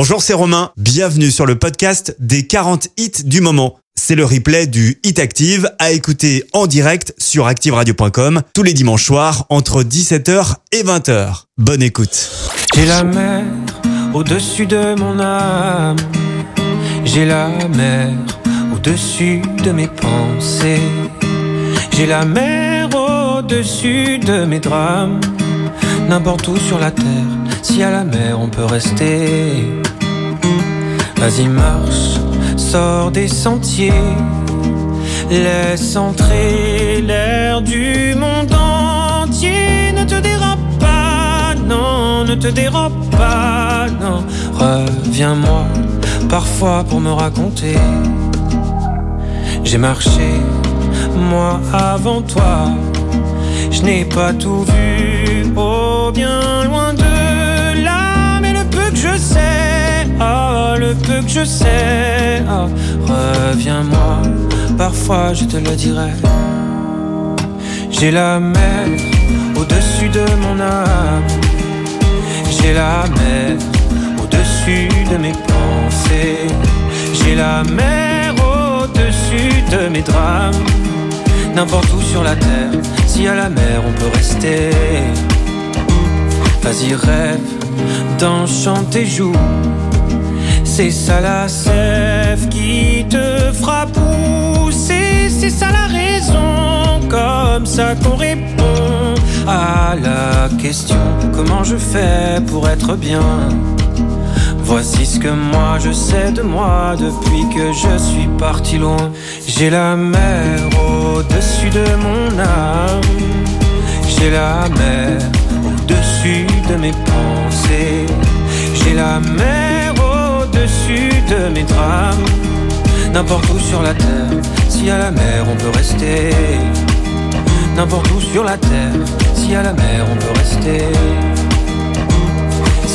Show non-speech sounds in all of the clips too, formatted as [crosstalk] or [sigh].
Bonjour, c'est Romain. Bienvenue sur le podcast des 40 hits du moment. C'est le replay du Hit Active à écouter en direct sur activeradio.com tous les dimanches soirs entre 17h et 20h. Bonne écoute. J'ai la mer au-dessus de mon âme. J'ai la mer au-dessus de mes pensées. J'ai la mer au-dessus de mes drames. N'importe où sur la terre, si à la mer on peut rester. Vas-y, marche, sors des sentiers. Laisse entrer l'air du monde entier. Ne te dérobe pas, non, ne te dérobe pas, non. Reviens-moi parfois pour me raconter. J'ai marché, moi avant toi. Je n'ai pas tout vu, bien loin de là. Mais le peu que je sais, oh le peu que je sais, oh, reviens-moi. Parfois je te le dirai. J'ai la mer au-dessus de mon âme. J'ai la mer au-dessus de mes pensées. J'ai la mer au-dessus de mes drames. N'importe où sur la terre, si à la mer on peut rester. Vas-y, rêve d'enchanter tes joues. C'est ça la sève qui te fera pousser. C'est ça la raison, comme ça qu'on répond à la question comment je fais pour être bien? Voici ce que moi je sais de moi depuis que je suis parti loin. J'ai la mer au-dessus de mon âme. J'ai la mer de mes pensées. J'ai la mer au-dessus de mes drames. N'importe où sur la terre, si à la mer on peut rester. N'importe où sur la terre, si à la mer on peut rester.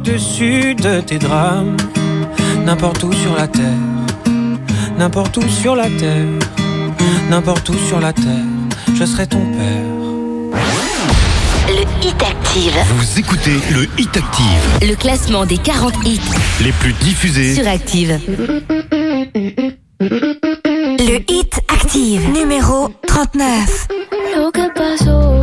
au-dessus de tes drames. N'importe où sur la terre, n'importe où sur la terre, n'importe où sur la terre, je serai ton père. Le Hit Active. Vous écoutez le Hit Active, Le classement des 40 hits les plus diffusés. sur Active. Le Hit Active, numéro 39. Lo que pasó,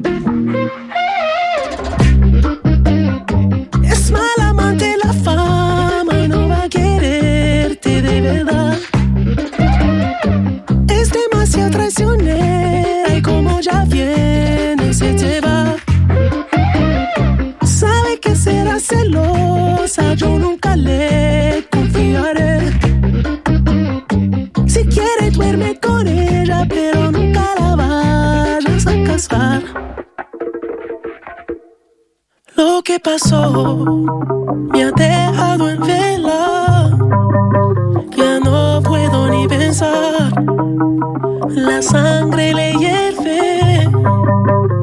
Ya viene se te va. Sabe que será celosa, yo nunca le confiaré. Si quiere duerme con ella, pero nunca la vayas a casar. Lo que pasó me ha dejado en vela. Ya no puedo ni pensar. La sangre le hierve.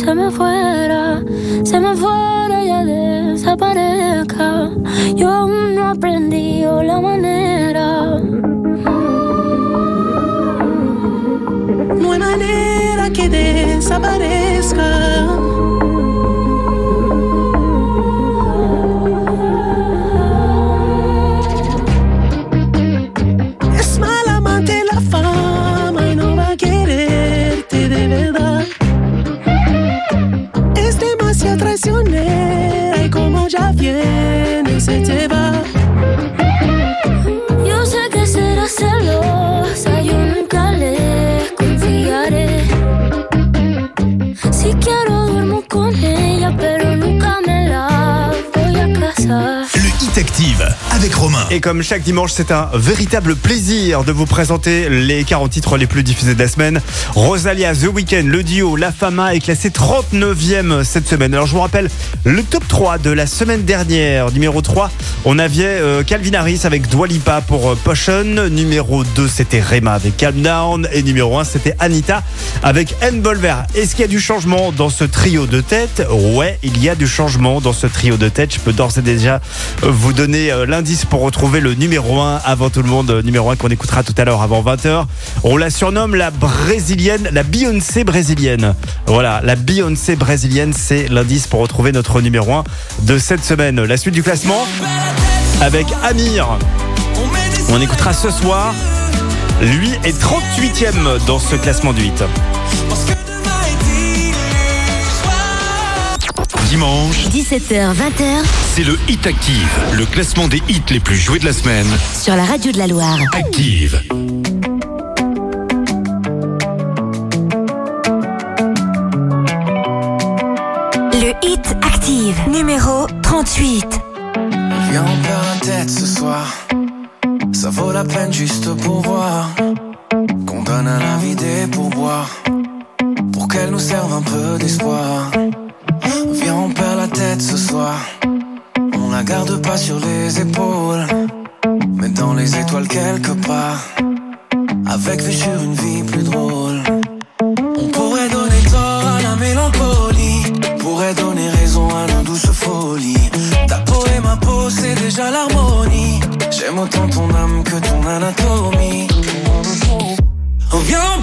se me fuera, se me fuera ya desaparezca. Yo aún no aprendí la manera. No hay manera que desaparezca. Et comme chaque dimanche, c'est un véritable plaisir de vous présenter les 40 titres les plus diffusés de la semaine. Rosalia, The Weeknd, le duo La Fama est classé 39e cette semaine. Alors je vous rappelle le top 3 de la semaine dernière. Numéro 3, on avait euh, Calvin Harris avec Dua Lipa pour euh, Potion. Numéro 2, c'était Rema avec Calm Down. Et numéro 1, c'était Anita avec Envolver. Est-ce qu'il y a du changement dans ce trio de tête? Ouais, il y a du changement dans ce trio de tête. Je peux d'ores et déjà euh, vous donner l'indice pour retrouver le numéro 1 avant tout le monde. Numéro 1 qu'on écoutera tout à l'heure avant 20h. On la surnomme la brésilienne, la Beyoncé brésilienne. Voilà, la Beyoncé brésilienne, c'est l'indice pour retrouver notre numéro 1 de cette semaine. La suite du classement avec Amir. On écoutera ce soir. Lui est 38e dans ce classement du 8. Dimanche, 17h, 20h c'est le Hit Active, le classement des hits les plus joués de la semaine. sur la radio de la Loire. Active. Le Hit Active, numéro 38. Viens, on perd la tête ce soir. Ça vaut la peine juste pour voir. Qu'on donne à la vie des pourboires. Pour qu'elle nous serve un peu d'espoir. On la garde pas sur les épaules. Mais dans les étoiles quelque part. Avec vue sur une vie plus drôle. On pourrait donner tort à la mélancolie. Pourrait donner raison à nos douces folies. Ta peau et ma peau, c'est déjà l'harmonie. J'aime autant ton âme que ton anatomie. On vient, on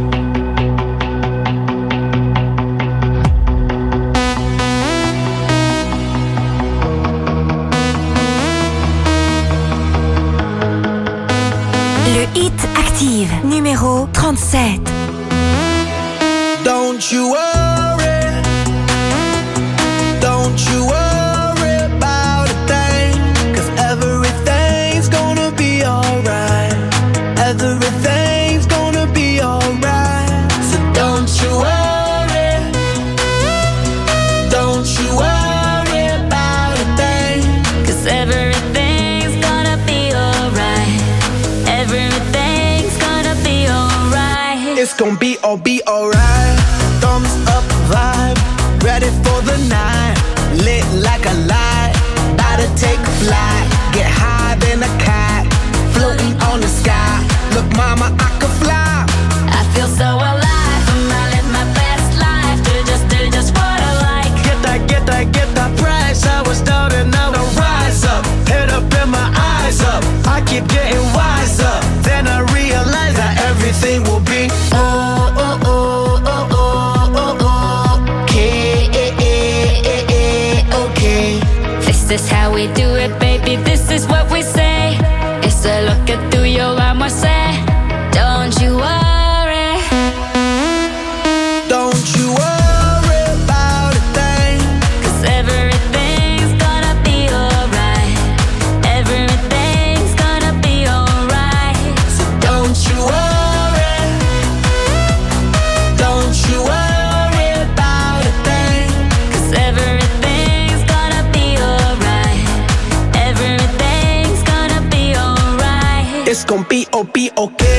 con P.O.P. o qué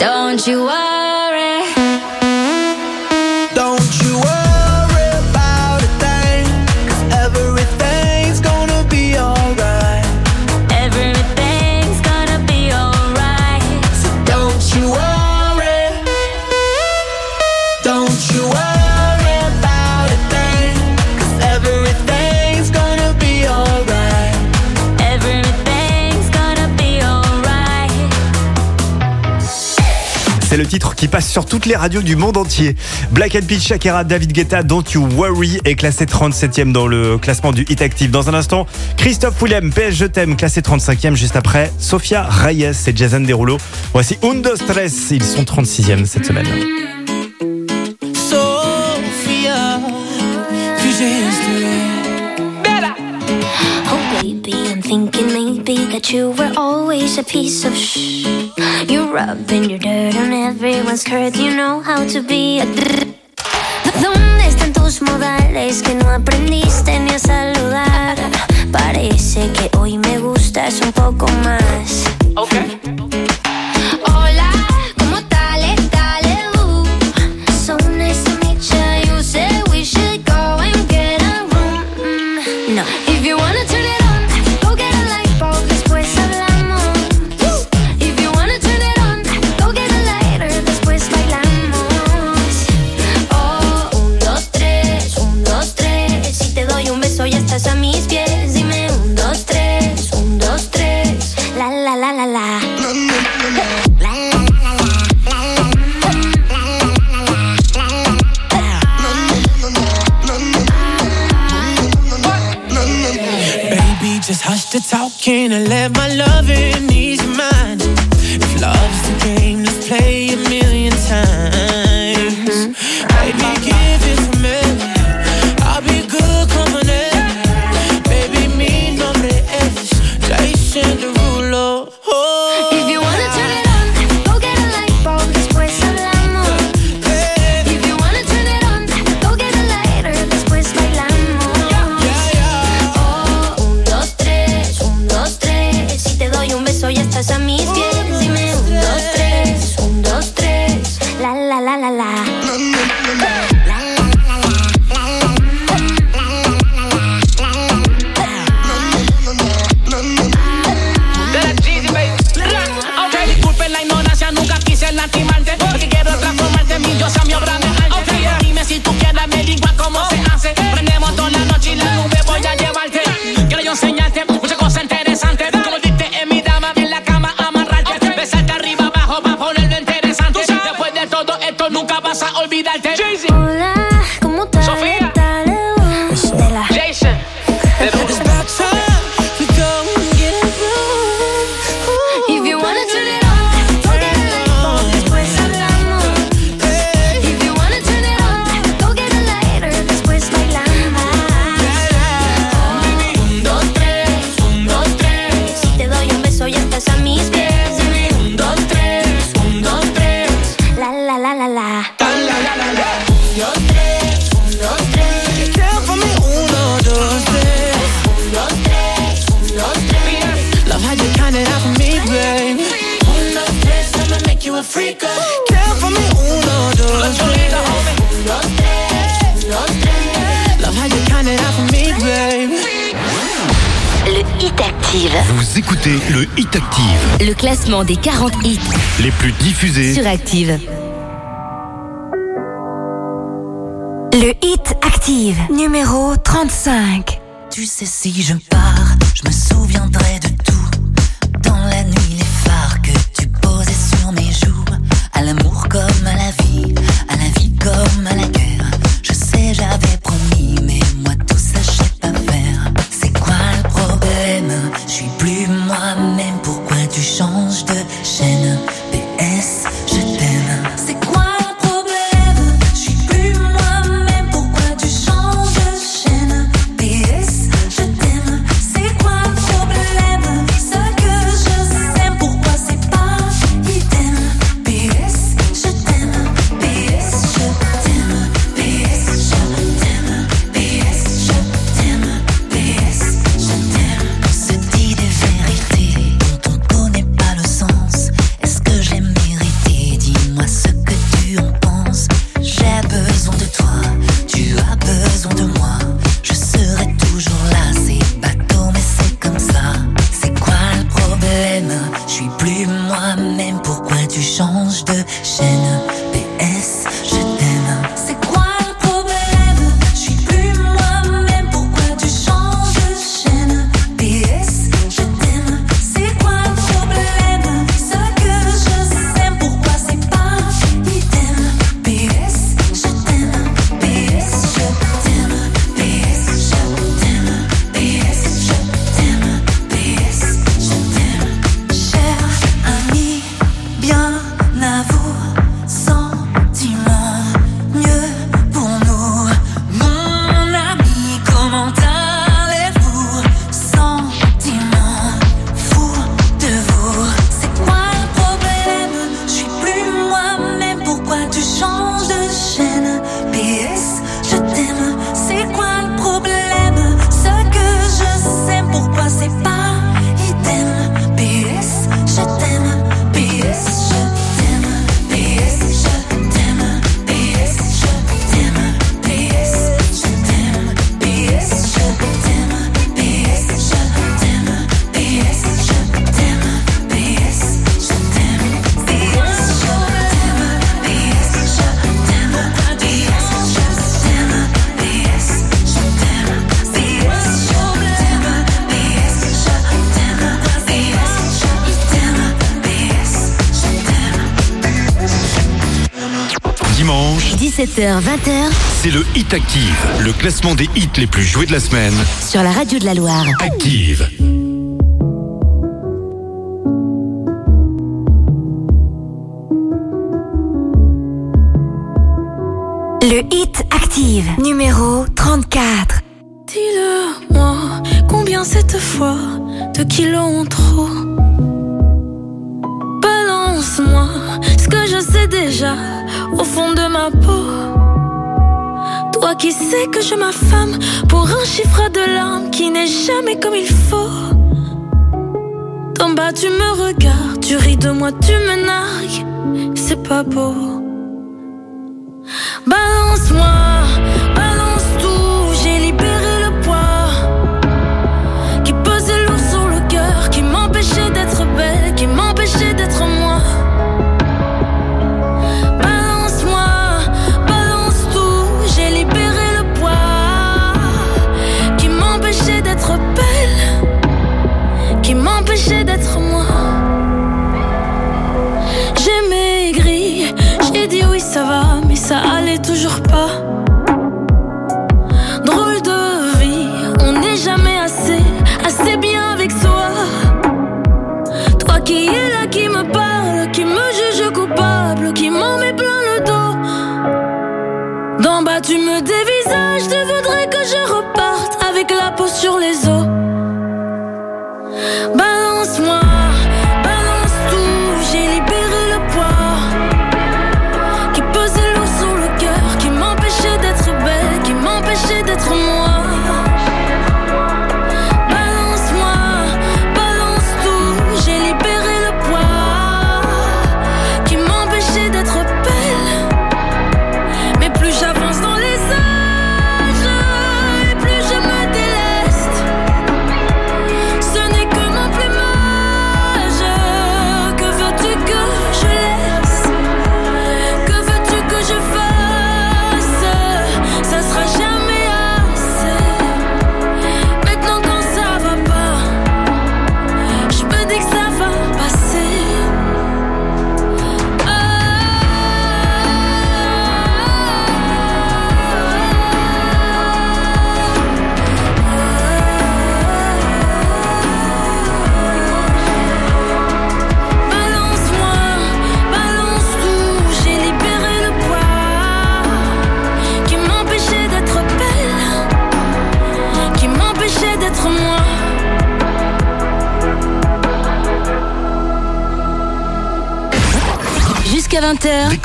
Don't you worry. titre qui passe sur toutes les radios du monde entier. Black and Peach, Shakira, David Guetta, Don't You Worry est classé 37e dans le classement du Hit Active. Dans un instant, Christophe Willem, PS Je t'aime, classé 35e. Juste après, Sofia Reyes et Jason Derulo. Voici Undo Stress. Ils sont 36e cette semaine. Oh, thinking maybe that you were always a piece of You're rubbing your dirt on everyone's skirt You know how to be a ¿Dónde están tus modales que no aprendiste ni a saludar? Parece que hoy me gustas un poco más okay. To let my love in. des 40 hits. Les plus diffusés. Suractive Le hit Active, numéro 35. Tu sais si je 20h. C'est le Hit Active, le classement des hits les plus joués de la semaine. Sur la radio de la Loire. Active. Le Hit Active, numéro 34. Dis-le-moi, combien cette fois de kilos en trop Balance-moi ce que je sais déjà au fond de ma peau. Toi qui sais que je m'affame pour un chiffre de larmes qui n'est jamais comme il faut. T'en bas, tu me regardes, tu ris de moi, tu me nargues. C'est pas beau. Balance-moi.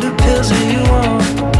What kind of pills are you on?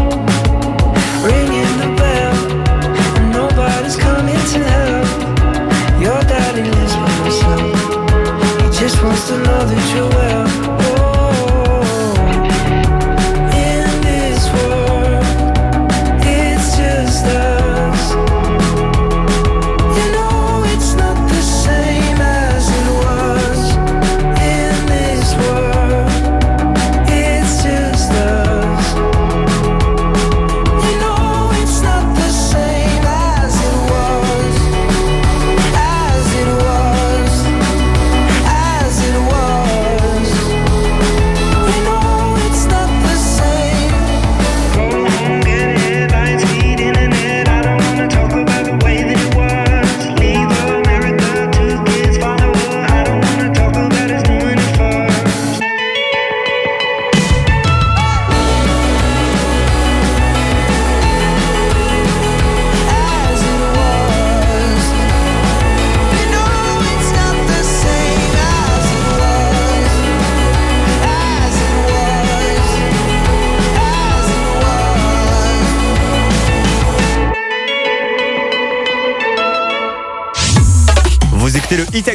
Hit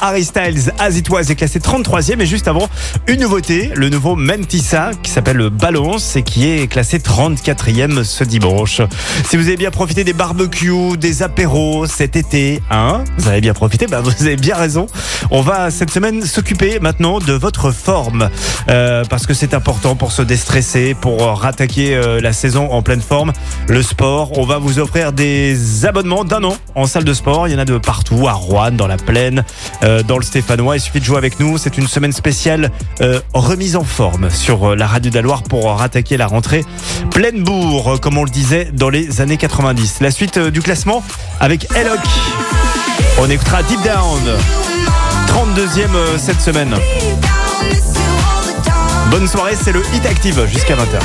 Harry Styles As est classé 33e et juste avant une nouveauté, le nouveau Mentissa qui s'appelle Balance et qui est classé 34e ce dimanche. Si vous avez bien profité des barbecues, des apéros cet été, hein, vous avez bien profité, bah vous avez bien raison. On va cette semaine s'occuper maintenant de votre forme euh, parce que c'est important pour se déstresser, pour rattaquer euh, la saison en pleine forme. Le sport, on va vous offrir des abonnements d'un an en salle de sport. Il y en a de partout, à Rouen, dans la plaine, dans le Stéphanois. Il suffit de jouer avec nous. C'est une semaine spéciale euh, remise en forme sur euh, la radio d'Aloire pour rattaquer la rentrée pleine bourre, euh, comme on le disait dans les années 90. La suite euh, du classement avec Eloc. On écoutera Deep Down. 32e euh, cette semaine. Bonne soirée, c'est le Hit Active jusqu'à 20h.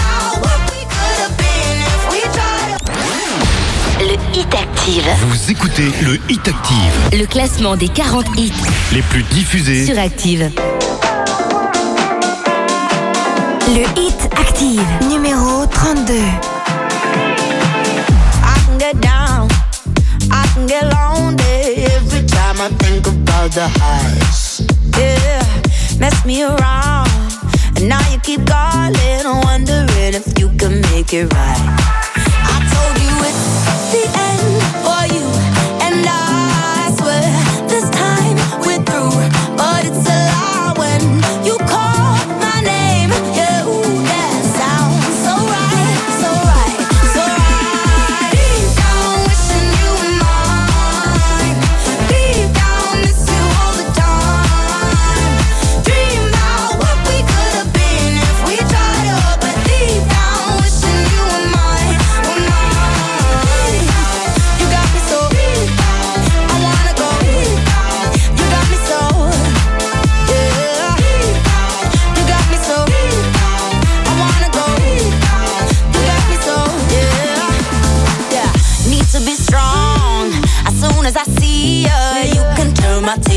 Le Hit Vous écoutez le Hit Active, le classement des 40 hits les plus diffusés. sur Active. Le Hit Active, numéro 32. I can get down, I can get lonely every time I think about the highs. Yeah, mess me around, and now you keep calling, wondering if you can make it right.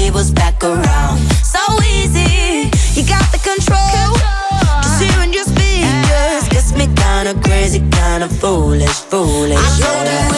it was back around. So easy, you got the control. Just hearing your speakers gets me kinda crazy, kinda foolish, foolish. I yeah.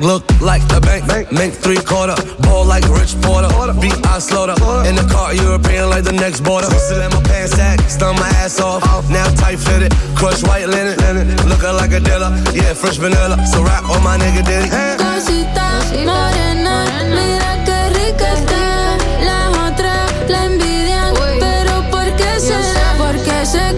look like the bank. bank. Make three quarter, ball like Rich Porter. Beat I slaughter. In the car, European like the next border. Still in my pants sack, stun my ass off. Now tight fitted, crush white linen. Looking like a dealer, yeah, fresh vanilla. So rap on my nigga Diddy. Cosita morena, mira que rica está. La otra la envidian, pero ¿por qué se, por qué se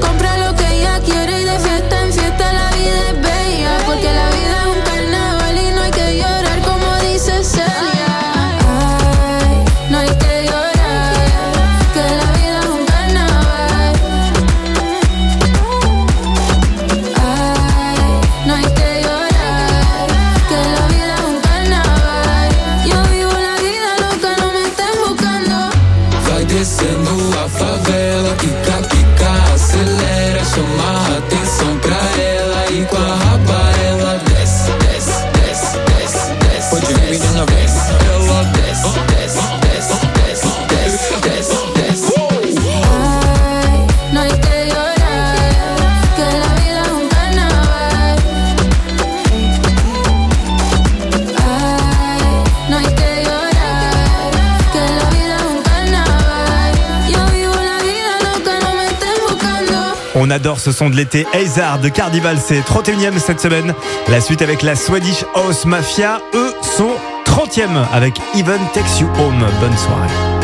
On adore ce son de l'été. Hazard de Carnival, c'est 31e cette semaine. La suite avec la Swedish House Mafia. Eux sont 30e avec Even Takes You Home. Bonne soirée.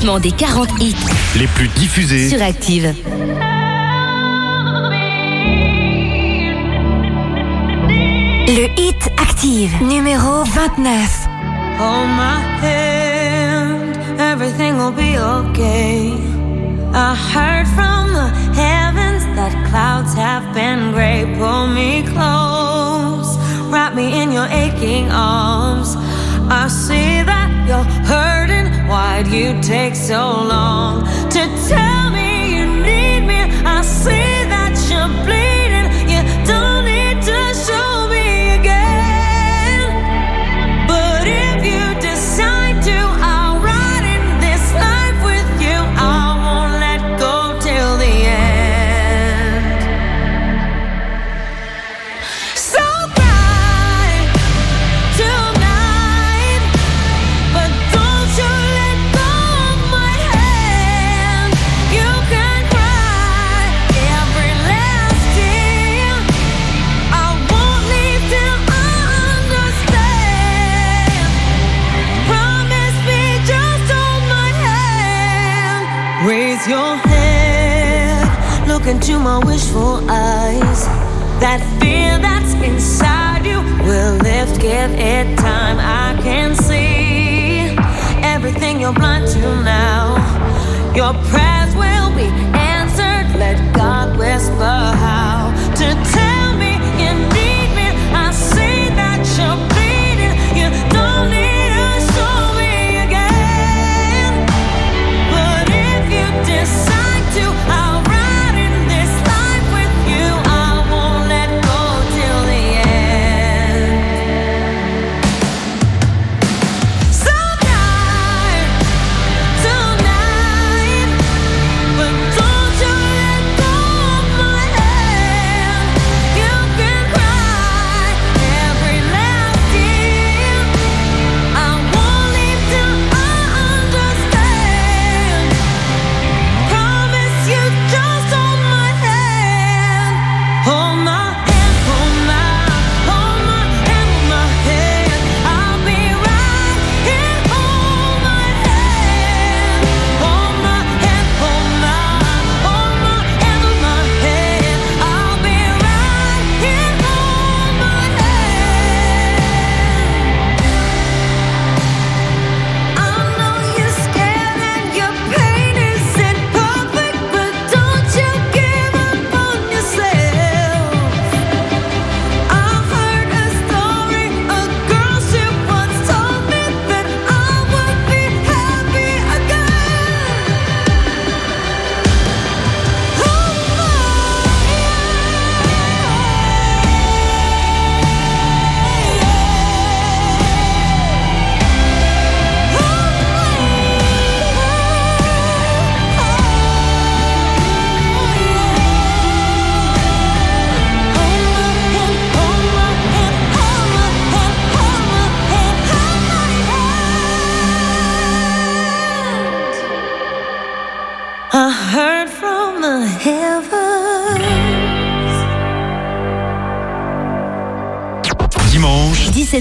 classement des 40 hits les plus diffusés sur Active. Le hit Active, numéro 29. Hold my hand, everything will be okay. I heard from the heavens that clouds have been gray. Pull me close, wrap me in your aching arms. I see that you're hurt. Why'd you take so long to tell?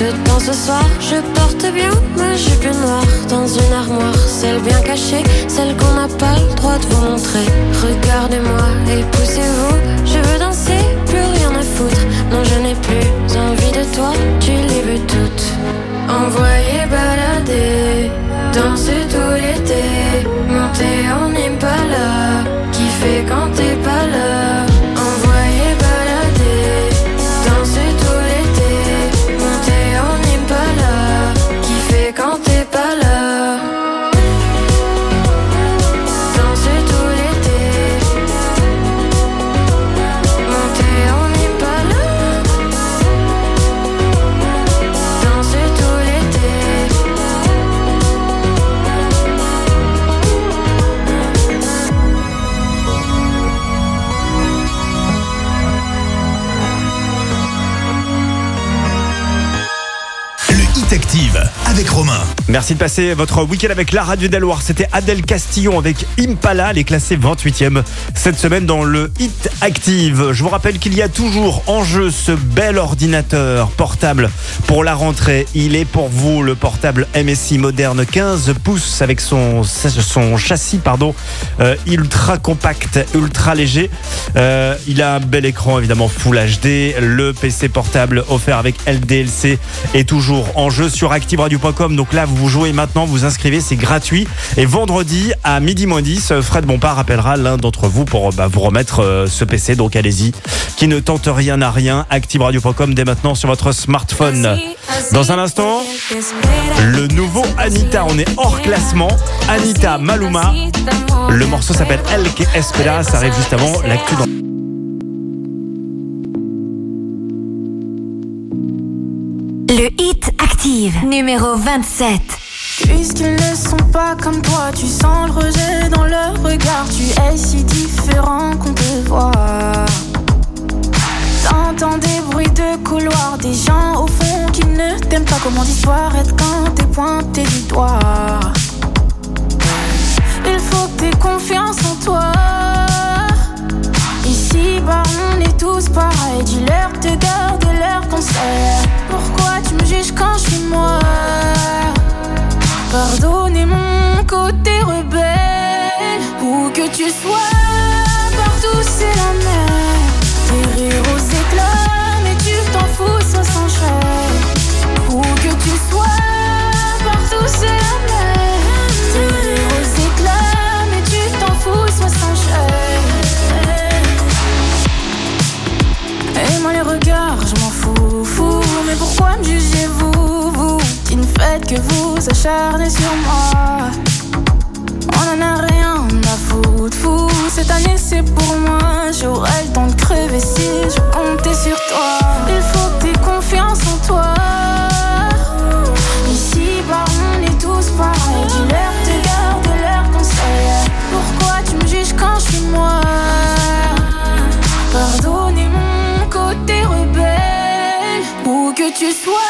Ce temps ce soir, je porte bien ma jupe noire dans une armoire, celle bien cachée, celle qu'on n'a pas le droit de vous montrer. Regardez-moi et poussez-vous, je veux danser, plus rien à foutre. Non, je n'ai plus envie de toi, tu les veux toutes. Envoyer balader, danser tout l'été, monter pas là, kiffer quand t'es Merci de passer votre week-end avec la radio d'Aloire. C'était Adèle Castillon avec Impala. Elle est classée 28e cette semaine dans le Hit Active. Je vous rappelle qu'il y a toujours en jeu ce bel ordinateur portable pour la rentrée. Il est pour vous le portable MSI moderne 15 pouces avec son, son châssis pardon, euh, ultra compact, ultra léger. Euh, il a un bel écran évidemment Full HD. Le PC portable offert avec LDLC est toujours en jeu sur activeradio.com. Donc là, vous jouez maintenant, vous inscrivez, c'est gratuit. Et vendredi à midi moins 10, Fred Bompard rappellera l'un d'entre vous pour bah, vous remettre euh, ce PC. Donc allez-y, qui ne tente rien à rien. Activeradio.com dès maintenant sur votre smartphone. Dans un instant, le nouveau Anita. On est hors classement. Anita Maluma. Le morceau s'appelle El que Espera. Ça arrive juste avant l'actu dans. Le hit active, numéro 27. Puisqu'ils ne sont pas comme toi, tu sens le rejet dans leur regard. Tu es si différent qu'on te voit. T'entends des bruits de couloir, des gens au fond qui ne t'aiment pas. Comment disparaître quand t'es pointé du doigt? Il faut que t'aies confiance en toi. Tous pareils. Dis-leur de garder leurs conseils. Pourquoi tu me juges quand je suis moi? Pardonnez mon côté rebelle. Où que tu sois, partout c'est la mer. Tes rires aux éclats, mais tu t'en fous, ça s'enchaîne. Faites que vous acharner sur moi? On en a rien à foutre, fou. Cette année c'est pour moi. J'aurai le temps de crever si je comptais sur toi. Il faut que t'aies confiance en toi. Ici, bah, on est tous pareils. Dis-leur de garder leurs conseils. Pourquoi tu me juges quand je suis moi? Pardonnez mon côté rebelle. Où que tu sois,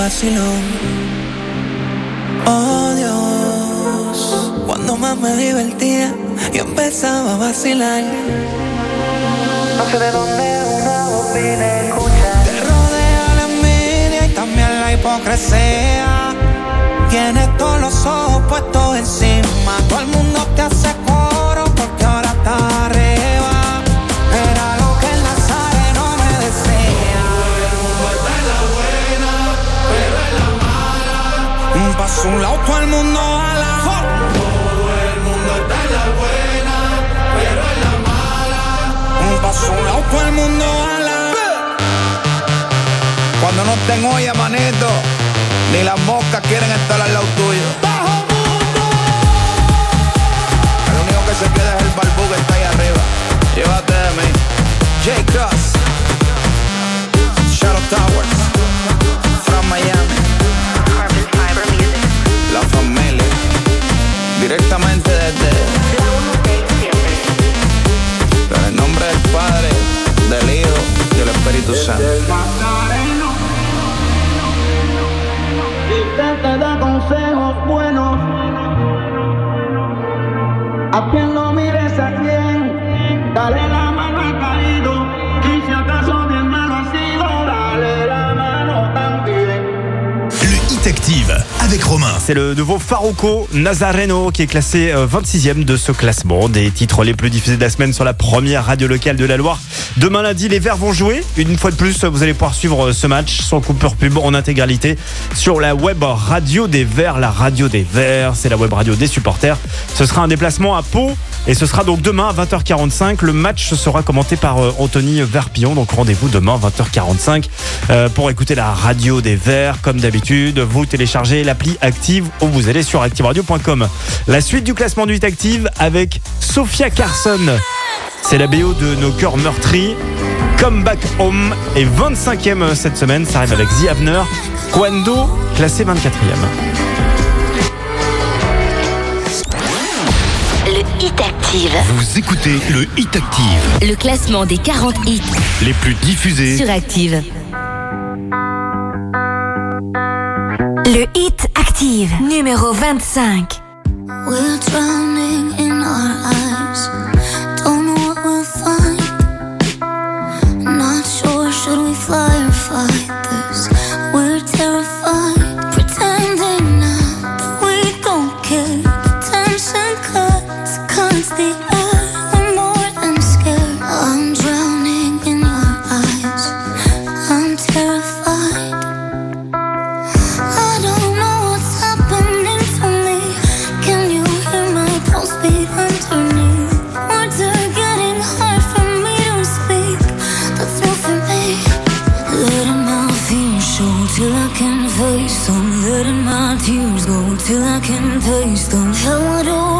Vacilón. Oh Dios, cuando más me divertía, yo empezaba a vacilar. No sé de dónde una voz vine escuchar. Te rodea la envidia y también la hipocresía. Tienes todos los ojos puestos encima. Todo el mundo te hace mundo a la Todo el mundo está en la buena, pero en la mala. Un paso a un lado, todo el mundo a la Cuando no tengo olla, manito, ni las moscas quieren estar al lado tuyo. El único que se queda es el barbú que está ahí arriba. Llévate de mí. J. Cross. Y del Espíritu Santo. Y te da consejos buenos. A quien no mires a quien, dale la mano al caído. Y si acaso mi hermano ha sido, dale la mano también. Le Hit Active avec Romain. C'est le nouveau Farouko Nazareno qui est classé euh, 26e de ce classement des titres les plus diffusés de la semaine sur la première radio locale de la Loire. Demain lundi, les Verts vont jouer. Une fois de plus, vous allez pouvoir suivre ce match sans coupure pub en intégralité sur la web radio des Verts, la radio des Verts, c'est la web radio des supporters. Ce sera un déplacement à Pau et ce sera donc demain à 20h45. Le match sera commenté par euh, Anthony Verpillon. Donc rendez-vous demain 20h45 euh, pour écouter la radio des Verts. Comme d'habitude, vous téléchargez l'appli Active ou vous allez sur activeradio.com. La suite du classement du 8 Active avec Sophia Carson. C'est la BO de nos cœurs meurtris. Come Back Home est 25e cette semaine. Ça arrive avec The Avener. Quando, classé 24e. Le Hit Active. Vous écoutez le Hit Active, Le classement des 40 hits les plus diffusés. sur Active. Le Hit Active, numéro 25. We're tears go till I can taste them. How do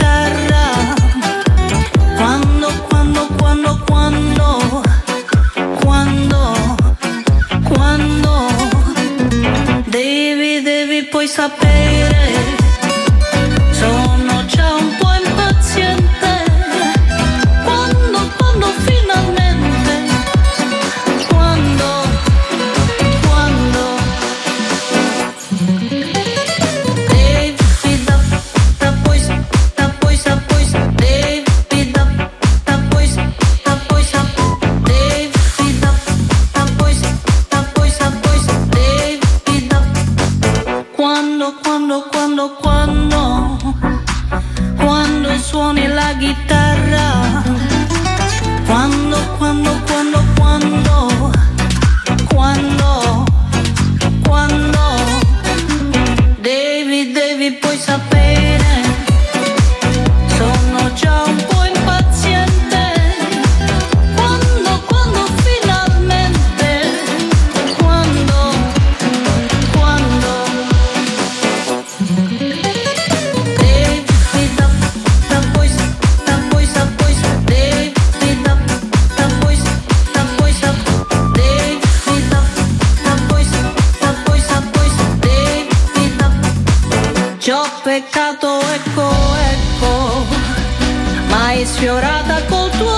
mai sfiorata col tuo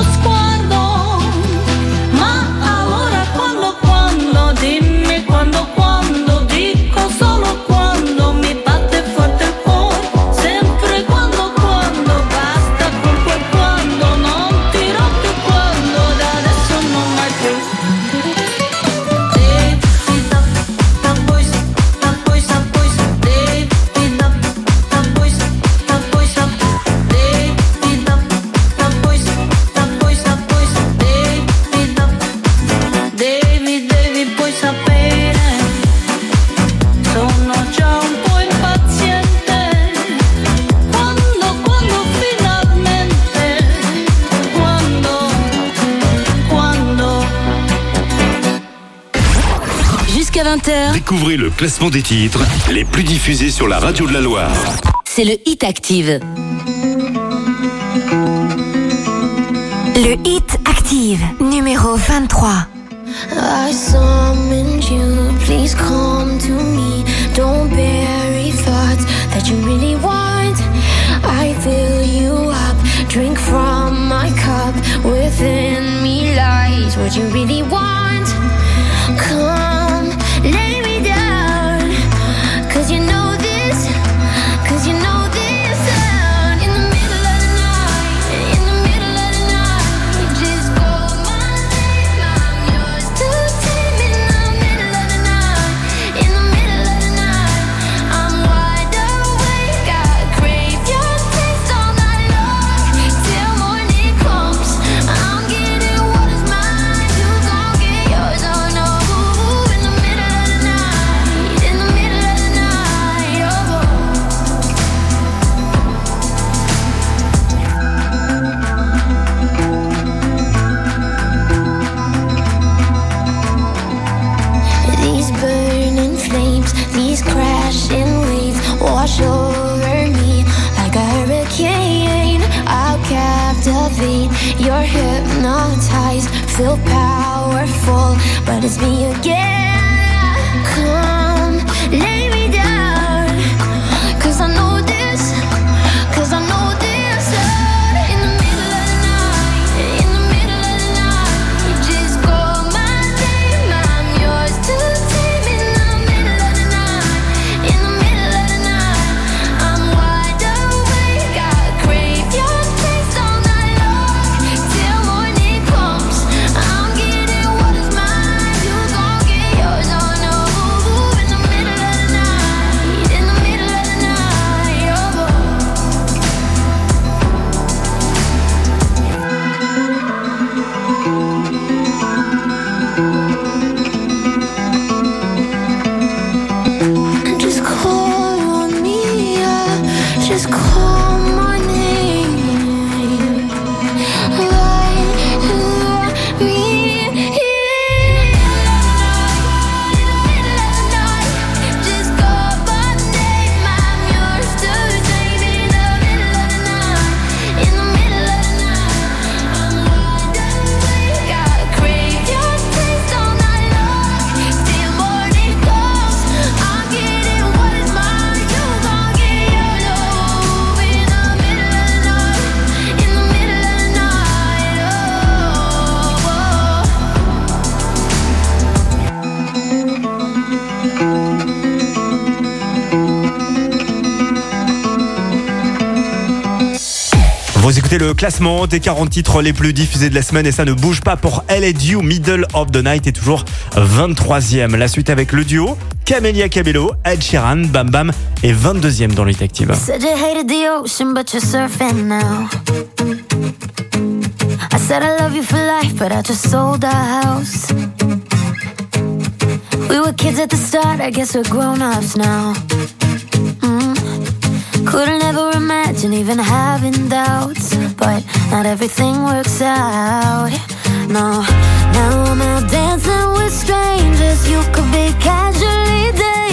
Découvrez le classement des titres les plus diffusés sur la radio de la Loire. C'est le Hit Active. Le Hit Active, numéro 23. I summoned you, please come to me. Don't bury thoughts that you really want. I fill you up, drink from my cup. Within me lies what you really want. Come feet You're hypnotized, feel powerful But it's me again. C'était le classement des 40 titres les plus diffusés de la semaine et ça ne bouge pas pour Elle et You. Middle of the Night est toujours 23e. La suite avec le duo Camelia Cabello, Ed Sheeran, Bam Bam est 22e dans l'Hit Active. We were kids at the start, I guess we're grown ups now. Couldn't ever imagine even having doubts, but not everything works out. No, now I'm out dancing with strangers. You could be casually dating.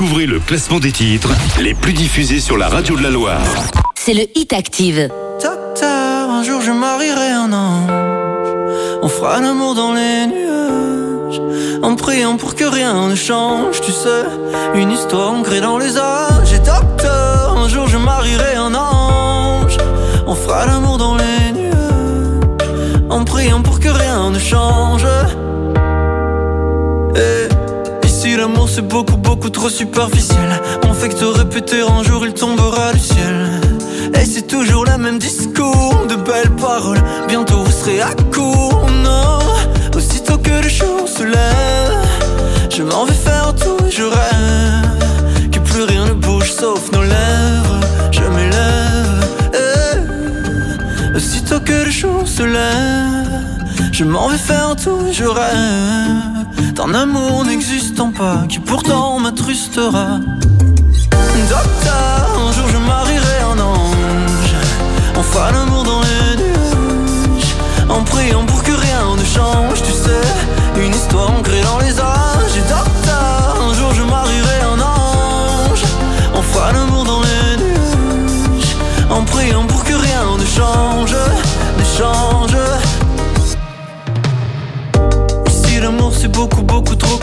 Découvrez le classement des titres les plus diffusés sur la radio de la Loire. c'est le Hit Active. Docteur, un jour je marierai un ange. On fera l'amour dans les nuages. En priant pour que rien ne change, tu sais. Une histoire ancrée dans les âges. Et docteur, un jour je marierai un ange. On fera l'amour dans les nuages. En priant pour que rien ne change. L'amour c'est beaucoup beaucoup trop superficiel. On fait que te répéter un jour il tombera du ciel. Et c'est toujours le même discours, de belles paroles. Bientôt vous serez à court, non. Aussitôt que le jour se lève, je m'en vais faire tout et je rêve. Que plus rien ne bouge sauf nos lèvres. Je m'élève. eh. Aussitôt que le jour se lève, je m'en vais faire tout et je rêve. D'un amour n'existant pas, qui pourtant m'attrustera. Docteur, un jour je marierai un ange. On fera l'amour dans les nuages. En priant pour que rien ne change,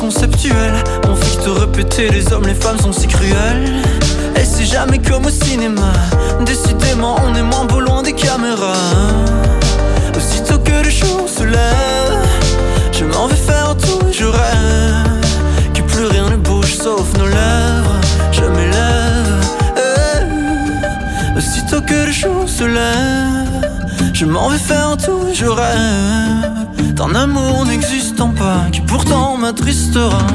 conceptuel. On fait que te répéter les hommes les femmes sont si cruels. Et c'est jamais comme au cinéma. Décidément on est moins beau loin des caméras. Aussitôt que le jour se lève Je m'en vais faire tout et je rêve Que plus rien ne bouge sauf nos lèvres. Je m'élève eh. Aussitôt que le jour se lève Je m'en vais faire tout et je rêve d'un amour n'existant pas qui pourtant m'attristera.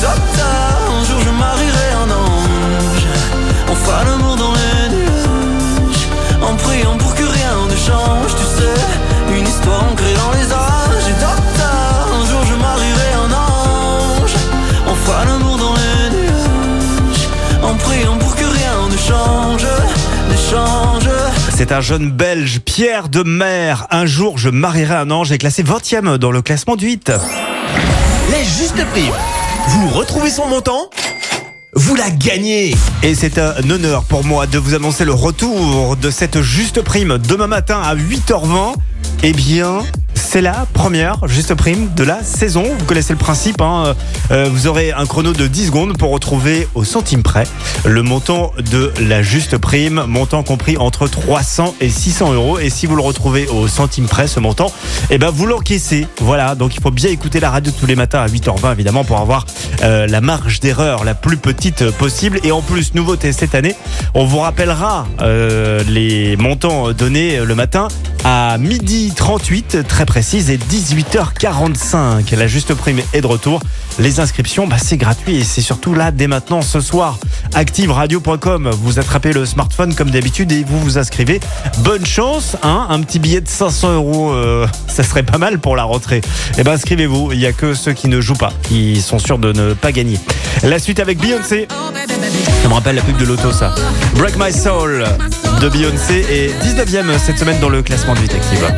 Docteur, un jour je marierai un ange. Fera l'amour dans C'est un jeune belge, Pierre de Mer. Un jour, je marierai un ange est classé 20e dans le classement du 8. Les justes prix. Vous retrouvez son montant? Vous la gagnez Et c'est un honneur pour moi de vous annoncer le retour de cette juste prime demain matin à 8h20. Eh bien, c'est la première juste prime de la saison. Vous connaissez le principe. hein. Euh, vous aurez un chrono de 10 secondes pour retrouver au centime près le montant de la juste prime, montant compris entre 300 et 600 euros. Et si vous le retrouvez au centime près, ce montant, eh ben vous l'encaissez. Voilà. Donc il faut bien écouter la radio tous les matins à 8h20 évidemment pour avoir euh, la marge d'erreur la plus petite possible. Et en plus, nouveauté cette année, on vous rappellera euh, les montants donnés le matin à midi 38, très précise, et 18h45. La juste prime est de retour. Les inscriptions, bah, c'est gratuit et c'est surtout là dès maintenant ce soir. ActiveRadio.com, vous attrapez le smartphone comme d'habitude et vous vous inscrivez. Bonne chance, hein un petit billet de 500 euros, euh, ça serait pas mal pour la rentrée. Eh ben inscrivez-vous, il y a que ceux qui ne jouent pas, qui sont sûrs de ne pas gagner. La suite avec Beyoncé. Ça me rappelle la pub de l'auto, ça. Break My Soul de Beyoncé est 19e cette semaine dans le classement de Active.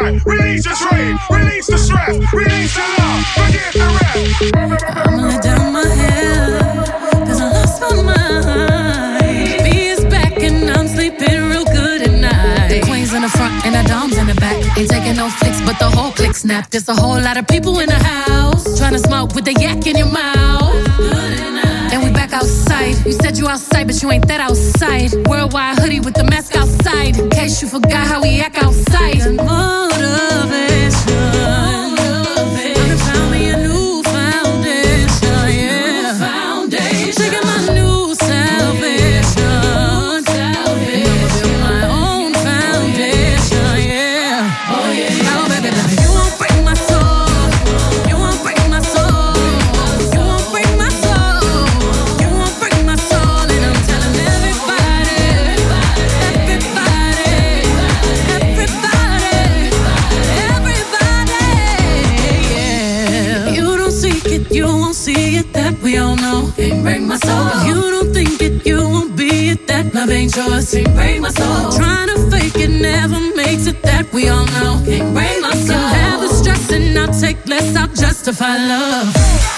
Release release the strain, release the stress, release the love. I'ma let down my I lost my mind. Back and I'm sleeping real good at night. The queen's in the front and the dom's in the back. Ain't taking no flicks, but the whole. There's a whole lot of people in the house. Trying to smoke with the yak in your mouth. And we back outside. You said you outside, but you ain't that outside. Worldwide hoodie with the mask outside. In case you forgot how we act outside. Break my soul. You don't think it, you won't be it. That love ain't yours. Can't break my soul. Trying to fake it never makes it. That we all know. Can't break my soul. Can have the stress and I'll take less. I'll justify love.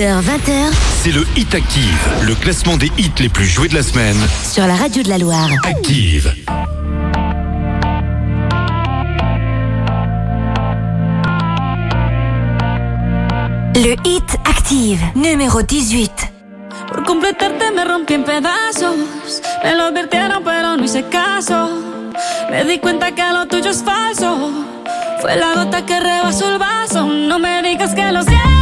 20h. c'est le Hit Active, le classement des hits les plus joués de la semaine. Sur la radio de la Loire. Active. Le Hit Active, numéro 18. Por completarte me rompí en pedazos. Me lo advirtieron, pero no hice caso. Me di cuenta que lo tuyo es falso. Fue la gota que rebasó el vaso. No me digas que lo siento.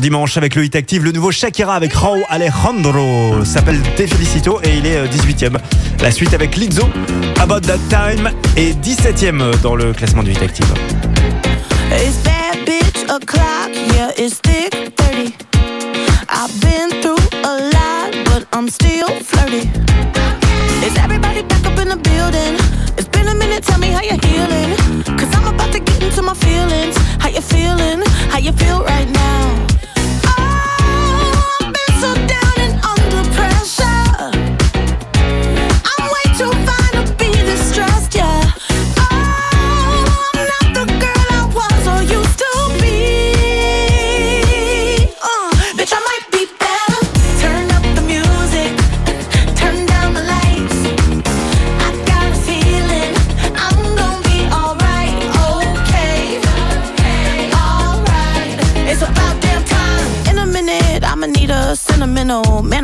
Pour dimanche avec le Hit Active, le nouveau Shakira avec Raúl Alejandro s'appelle Te Felicito et il est euh, 18ème. La suite avec Lizzo, About That Time est 17ème euh, dans le classement du Hit Active. It's bad bitch o'clock, yeah, it's thick 30. I've been through a lot, but I'm still flirty. Is everybody back up in the building? It's been a minute, tell me how you're healing. Cause I'm about to get into my feelings. How you feeling? How you feel right now?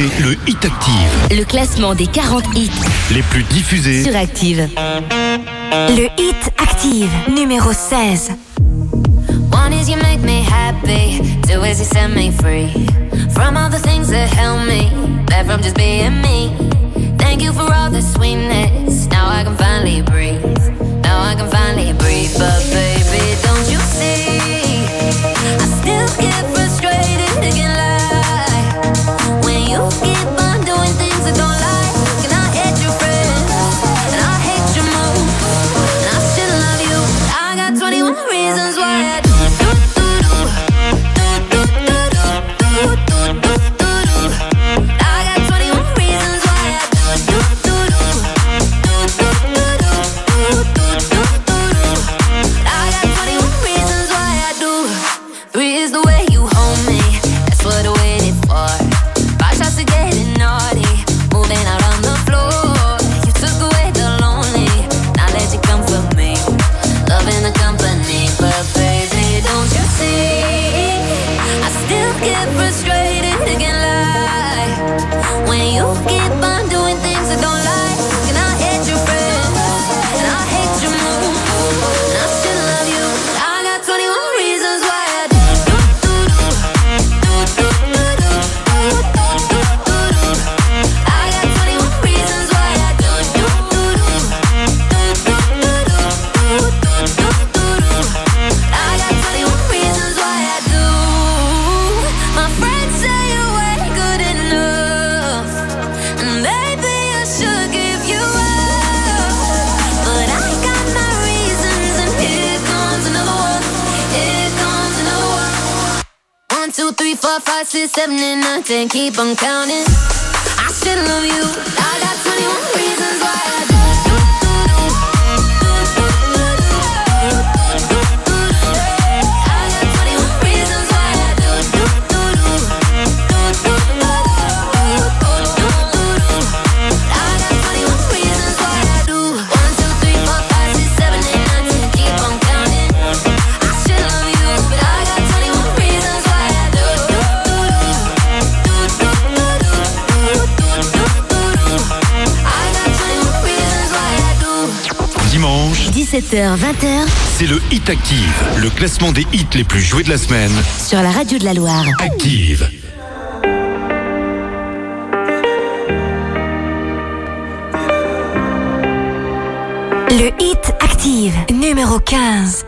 écoutez le Hit Active. Le classement des 40 hits les plus diffusés sur Active. Le Hit Active, numéro 16. One is you make me happy, two is you set me free. From all the things that help me, that from just being me. Thank you for all the sweetness, now I can finally breathe. Now I can finally breathe, but baby, don't you see? I still get frustrated again. accepting nothing, keep on counting. 17h, 20h C'est le Hit Active, le classement des hits les plus joués de la semaine. sur la radio de la Loire. Active. Le Hit Active, numéro 15.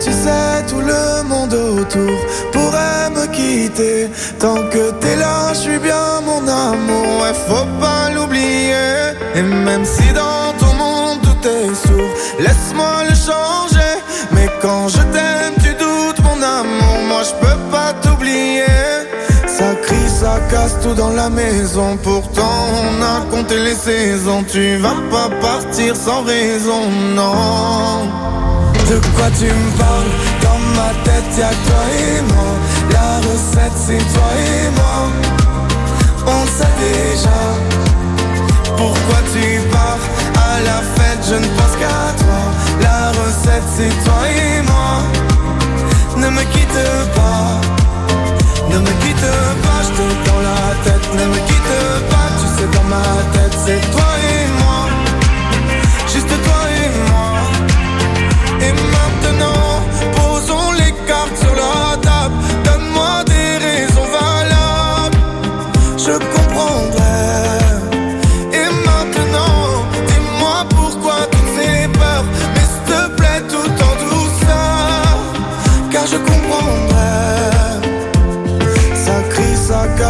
Tu sais, tout le monde autour pourrait me quitter. Tant que t'es là, je suis bien mon amour. Ouais, faut pas l'oublier. Et même si dans ton monde tout est sourd, laisse-moi le changer. Mais quand je t'aime, tu doutes mon amour. Moi, je peux pas t'oublier. Ça crie, ça casse tout dans la maison. Pourtant, on a compté les saisons. Tu vas pas partir sans raison, non. De quoi tu me parles? Dans ma tête y'a toi et moi La recette c'est toi et moi On sait déjà Pourquoi tu pars À la fête c'est toi et moi. Ne me quitte pas Ne me quitte pas. Je te dans la tête Ne me quitte pas. Tu sais dans ma tête c'est toi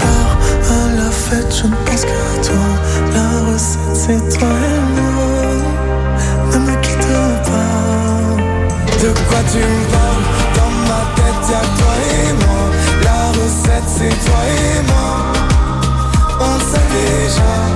Pars à la fête Je ne pense qu'à toi. La recette, c'est toi et moi. Ne me quitte pas. De quoi tu me parles? Dans ma tête y'a toi et moi La recette c'est toi et moi On sait déjà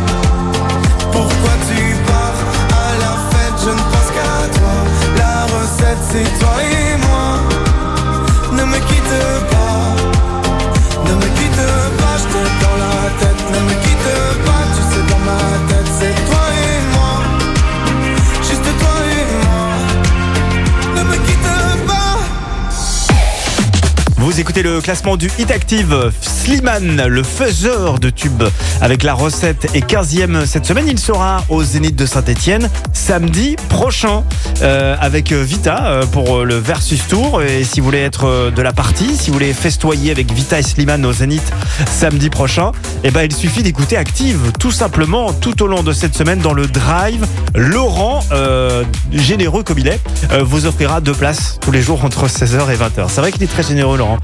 Vous écoutez le classement du Hit Active. Slimane, le faiseur de tubes avec la recette est 15e cette semaine. Il sera au Zénith de Saint-Etienne samedi prochain euh, avec Vita euh, pour le Versus Tour. Et si vous voulez être euh, de la partie, si vous voulez festoyer avec Vita et Slimane au Zénith samedi prochain, eh ben, il suffit d'écouter Active tout simplement tout au long de cette semaine dans le drive. Laurent, euh, généreux comme il est, euh, vous offrira deux places tous les jours entre 16h et 20h. C'est vrai qu'il est très généreux, Laurent.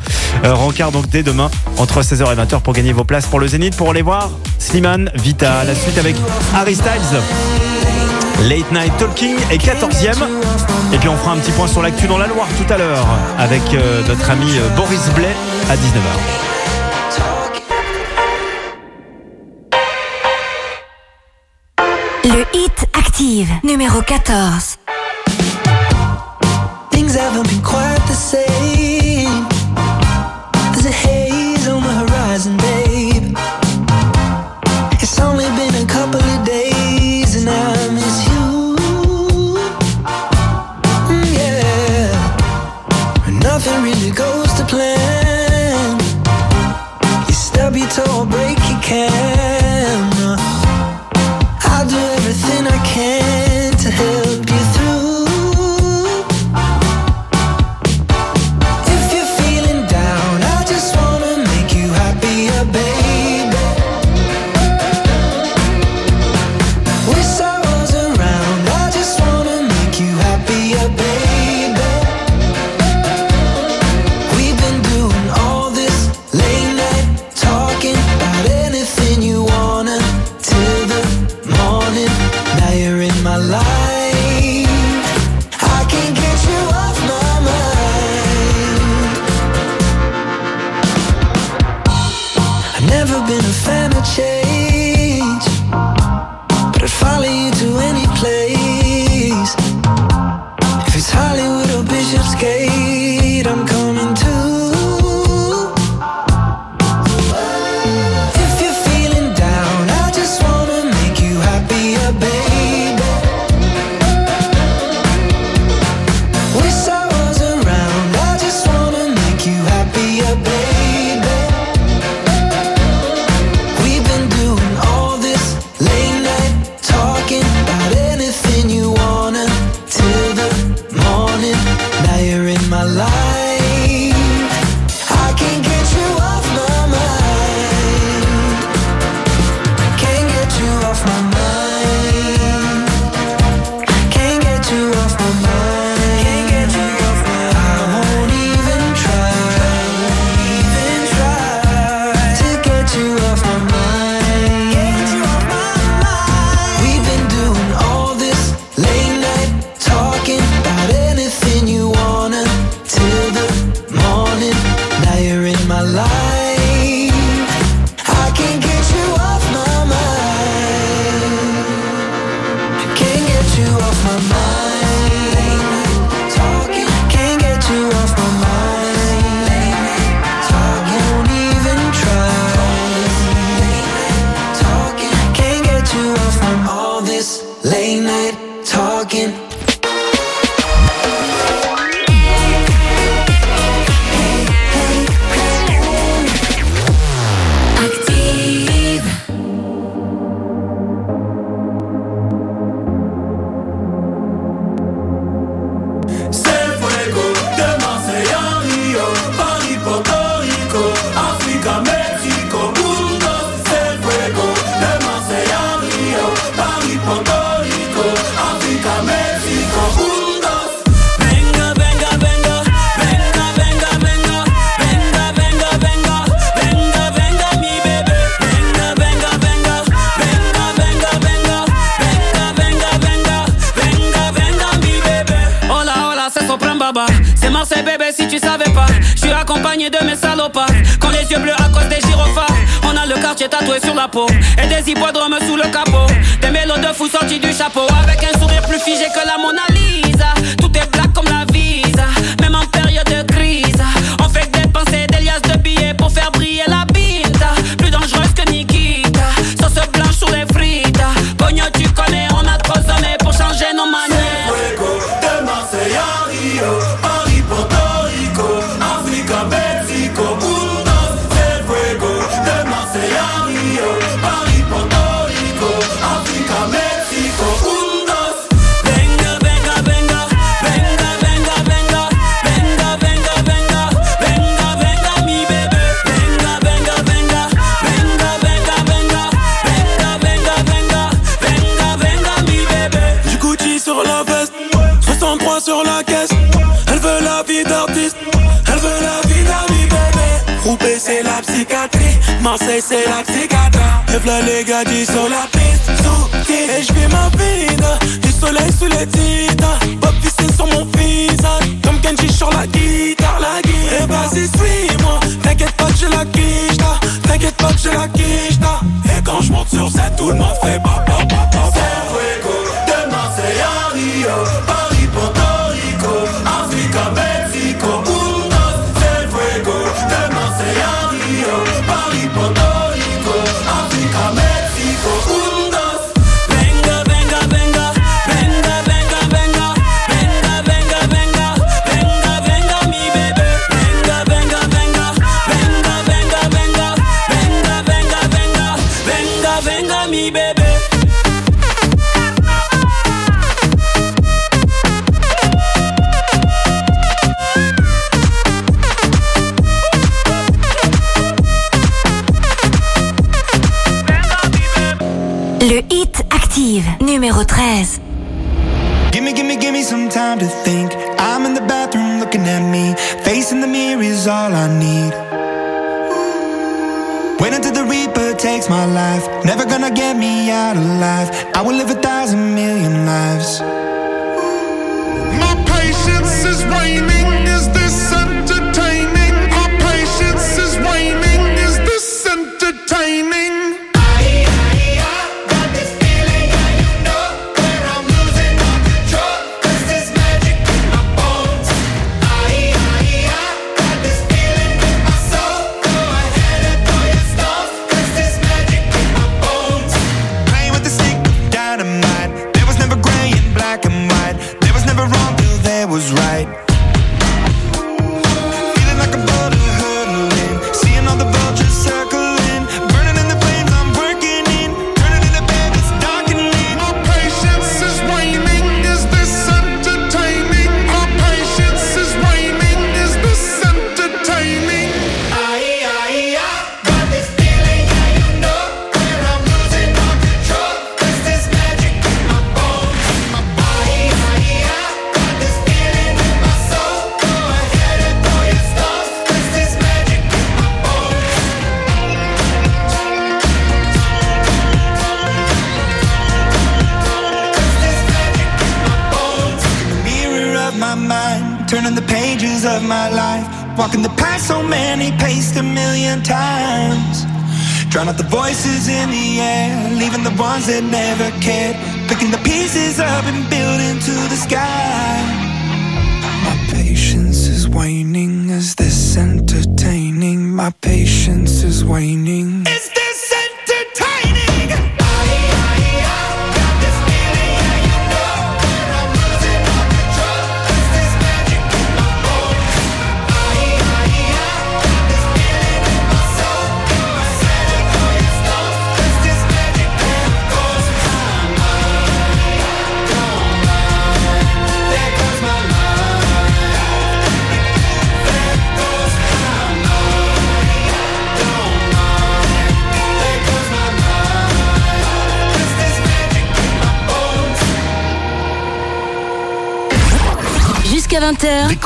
Euh, rencard donc dès demain entre 16h et 20h pour gagner vos places pour le Zénith. Pour aller voir Slimane, Vita. La suite avec Harry Styles. Late Night Talking est 14e. Et puis on fera un petit point sur l'actu dans la Loire tout à l'heure avec euh, notre ami euh, Boris Blais à 19h. Le Hit Active, numéro 14. Things haven't been quite the same.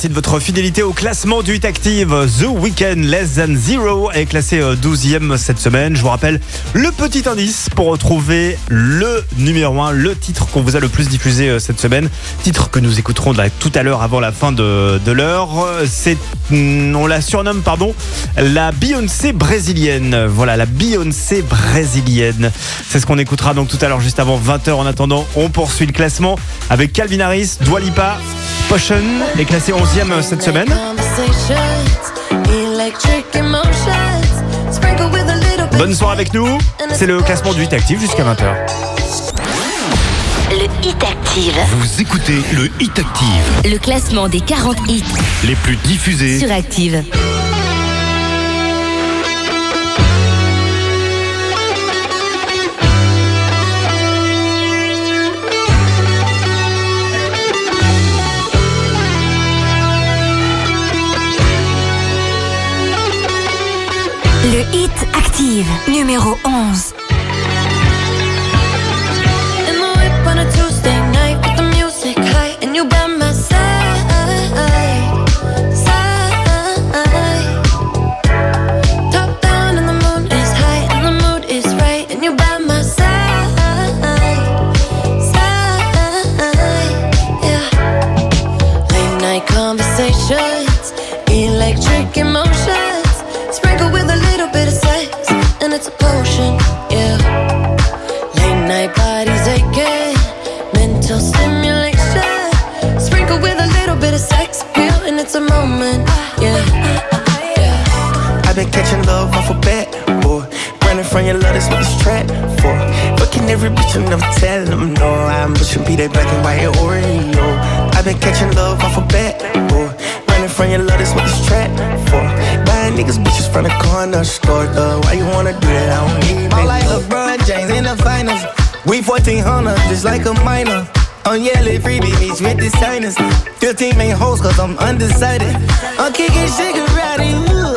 Merci de votre fidélité au classement du Hit Active. The Weeknd Less Than Zero est classé euh, 12e cette semaine. Je vous rappelle le petit indice pour retrouver le numéro 1, le titre qu'on vous a le plus diffusé euh, cette semaine. Titre que nous écouterons tout à l'heure avant la fin de, de l'heure. Euh, C'est, hmm, on la surnomme, pardon, la Beyoncé brésilienne. Voilà, la Beyoncé brésilienne. C'est ce qu'on écoutera donc tout à l'heure juste avant 20h. En attendant, on poursuit le classement avec Calvin Harris, Dua Lipa, Potion est classé 11e cette semaine. Bonne soirée avec nous. C'est le classement du Hit Active jusqu'à 20h. Le Hit Active. Vous écoutez le Hit Active, Le classement des 40 hits les plus diffusés. sur Active. Numéro 11. The store, though. Why you wanna do that? I don't need I'm like LeBron James in the finals. We 1400, just like a minor. I'm yelling freebie bitch with the signers. 15 main hoes, cause I'm undecided. I'm kicking karate, ooh.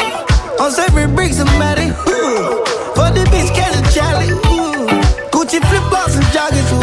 I'm serving bricks, somebody, ooh. For the bitch, catch a Charlie, ooh. Gucci flip flops and joggers, ooh.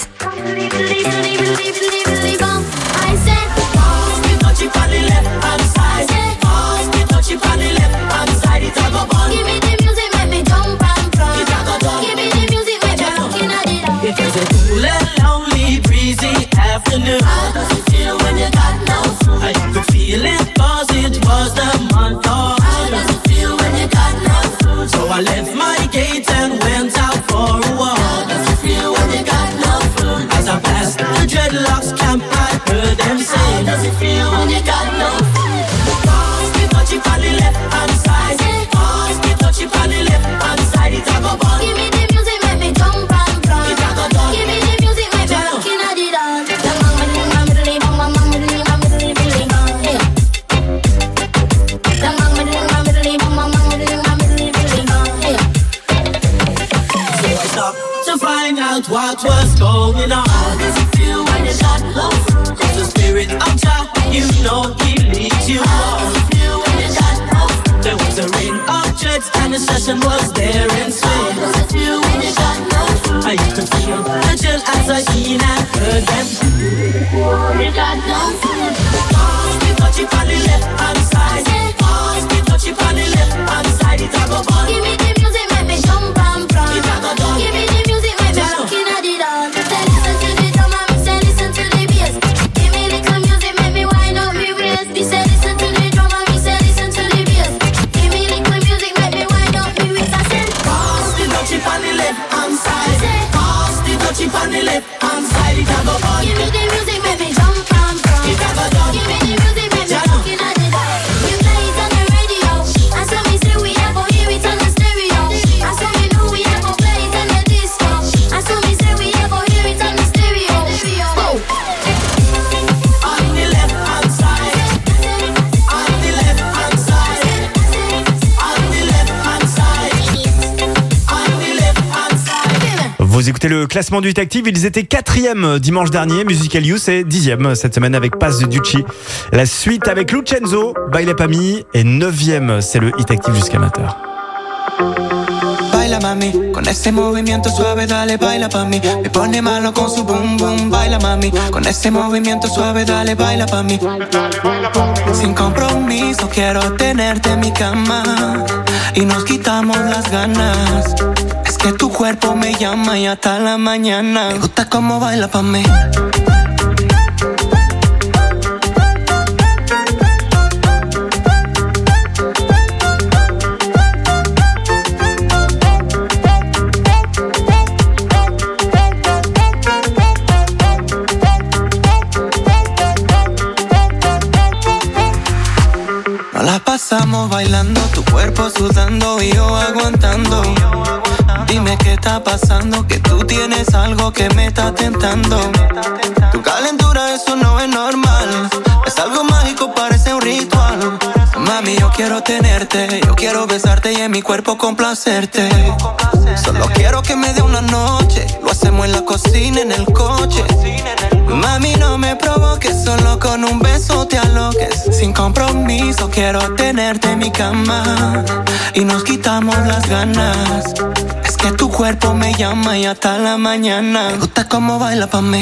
Classement du Hit Active, ils étaient quatrième dimanche dernier, Musical Youth est dixième cette semaine avec Paz de Ducci. La suite avec Lucenzo, Baila Pami et neuvième, c'est le Hit Active jusqu'à 20h. Baila mami, con ese movimiento suave dale baila pa' mí. Me pone malo con su boom boom, baila mami. Con ese movimiento suave dale baila pa' mí. Sin compromiso quiero tenerte en mi cama y nos quitamos las ganas. Que tu cuerpo me llama y hasta la mañana. Me gusta cómo baila pa' mí. Pasando, que tú tienes algo que me está tentando. Tu calentura, eso no es normal. Es algo mágico, parece un ritual. Mami, yo quiero tenerte, yo quiero besarte y en mi cuerpo complacerte. Solo quiero que me dé una noche, lo hacemos en la cocina, en el coche. Mami, no me provoques, solo con un beso te aloques. Sin compromiso, quiero tenerte en mi cama y nos quitamos las ganas. Que tu cuerpo me llama y hasta la mañana. Me gusta cómo baila pa' mí.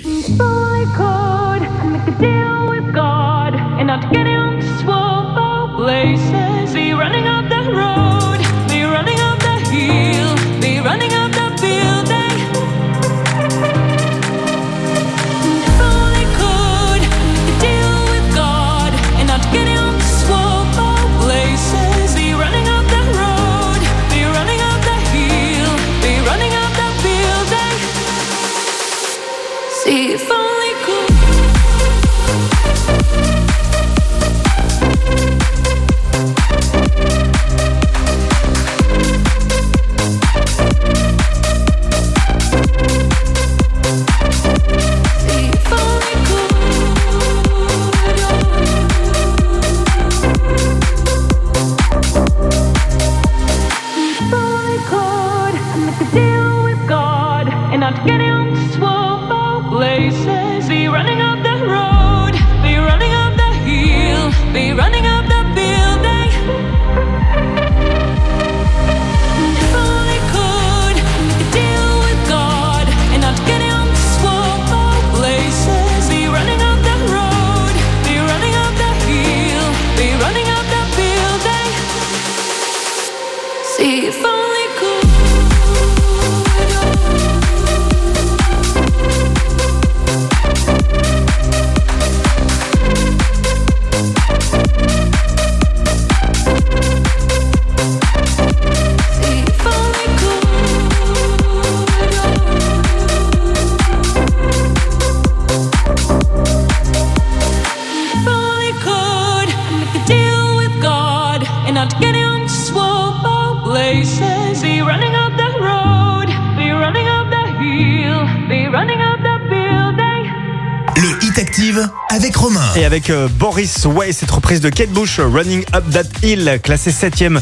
Avec euh, Boris Way, cette reprise de Kate Bush, Running Up That Hill, classé 7ème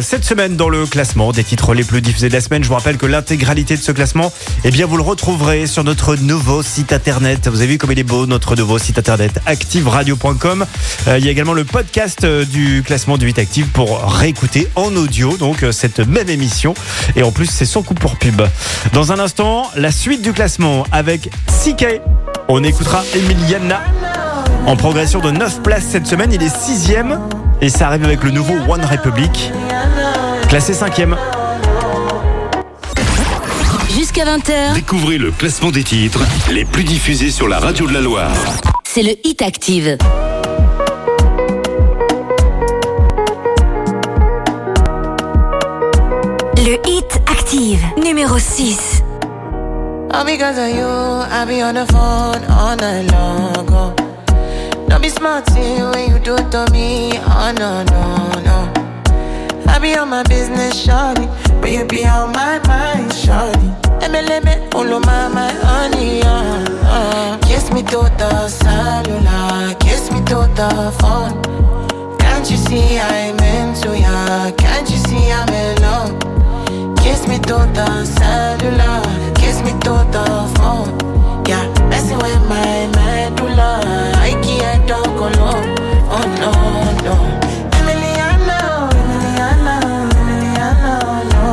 cette semaine dans le classement des titres les plus diffusés de la semaine. Je vous rappelle que l'intégralité de ce classement, eh bien, vous le retrouverez sur notre nouveau site internet. Vous avez vu comme il est beau, notre nouveau site internet, activeradio.com. Euh, il y a également le podcast euh, du classement du 8 Active pour réécouter en audio, donc euh, cette même émission. Et en plus, c'est sans coup pour pub. Dans un instant, la suite du classement avec CK. On écoutera Emiliana en progression de 9 places cette semaine. Il est 6ème et ça arrive avec le nouveau One Republic, classé 5ème. Jusqu'à 20h, Découvrez le classement des titres les plus diffusés sur la radio de la Loire. c'est le Hit Active. Le Hit Active, numéro 6. All because of you, I be on the phone all night long. Oh. Don't be smart when you do it to me. Oh no, no, no. I be on my business, shawty. But you be on my mind, shawty. MLM, follow my, my honey, uh, uh. Kiss me to the cellular, kiss me to the phone. Can't you see I'm into ya? Can't you see I'm in love? Kiss me to the cellular, kiss me to the phone. Yeah, messing with my medulla. I can't talk alone. Oh no, no. Emiliano, Emiliano, Emiliano, no.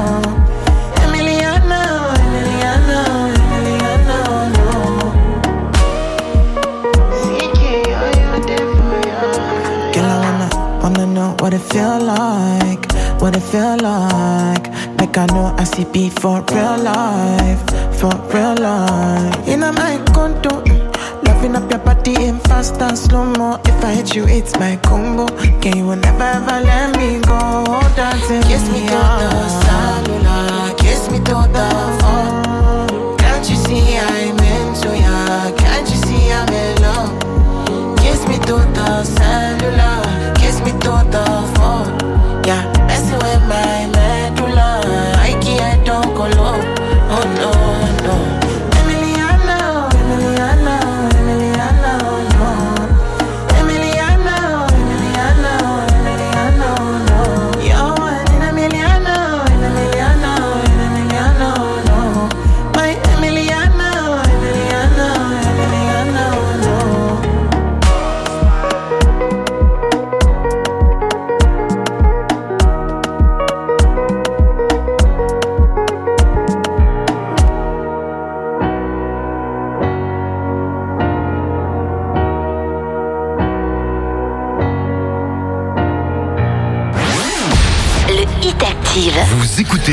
Emiliano, Emiliano, Emiliano, no. CK, are you there for ya? Girl, I wanna, wanna know what it feel like, what it feel like. Make I know I see beat for real life, for real life. In my condo, loving up your body in fast and slow mo. If I hit you, it's my combo. Can you will never ever let me go? Dancing kiss me to the cellular, kiss me to the phone.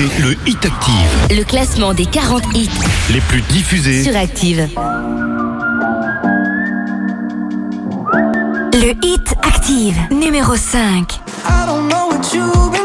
le Hit Active. Le classement des 40 hits les plus diffusés sur Active. Le Hit Active, numéro 5. I don't know what you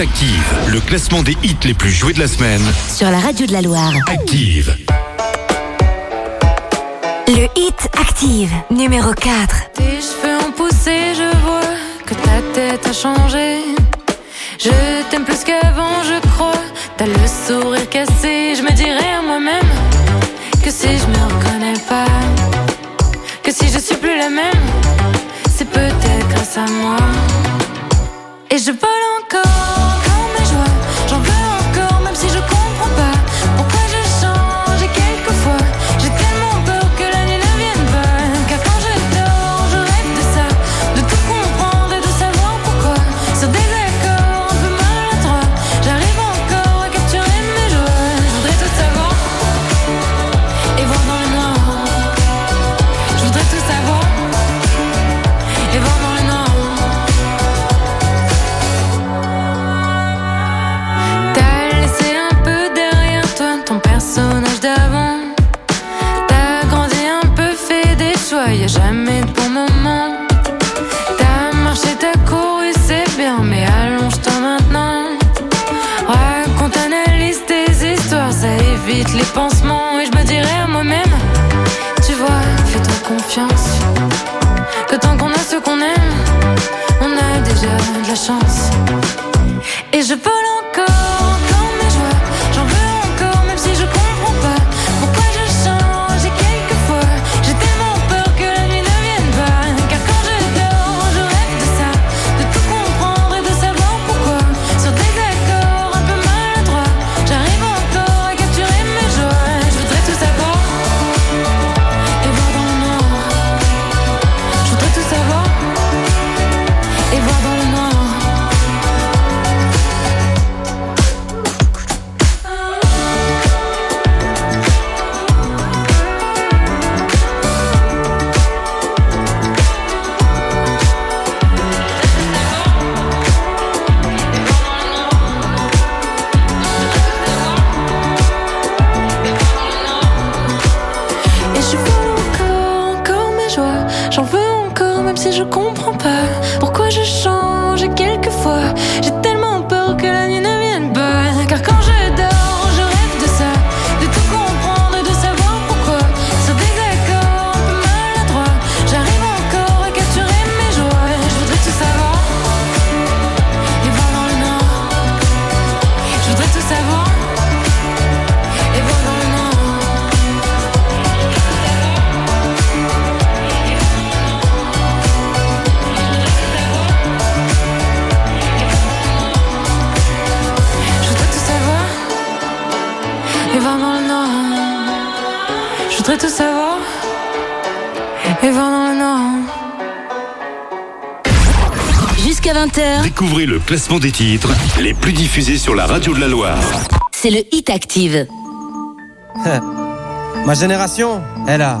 Active, le classement des hits les plus joués de la semaine. Sur la radio de la Loire. Active. Le hit Active, numéro 4. Tes cheveux ont poussé, je vois que ta tête a changé. Je t'aime plus qu'avant, je crois. T'as le sourire cassé, je me dirais à moi-même que si je me reconnais pas, que si je suis plus la même, c'est peut-être grâce à moi. Découvrez le classement des titres les plus diffusés sur la radio de la Loire. c'est le Hit Active. [laughs] Ma génération, elle a,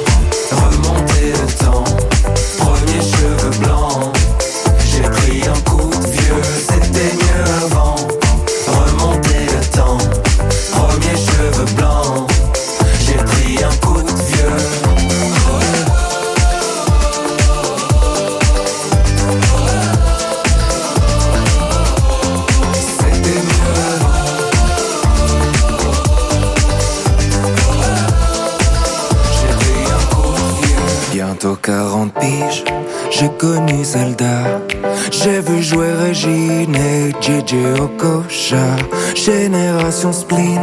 40 piges, j'ai connu Zelda. J'ai vu jouer Régine et JJ Okocha. Génération spleen,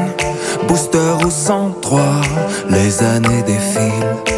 booster ou 103. Les années défilent,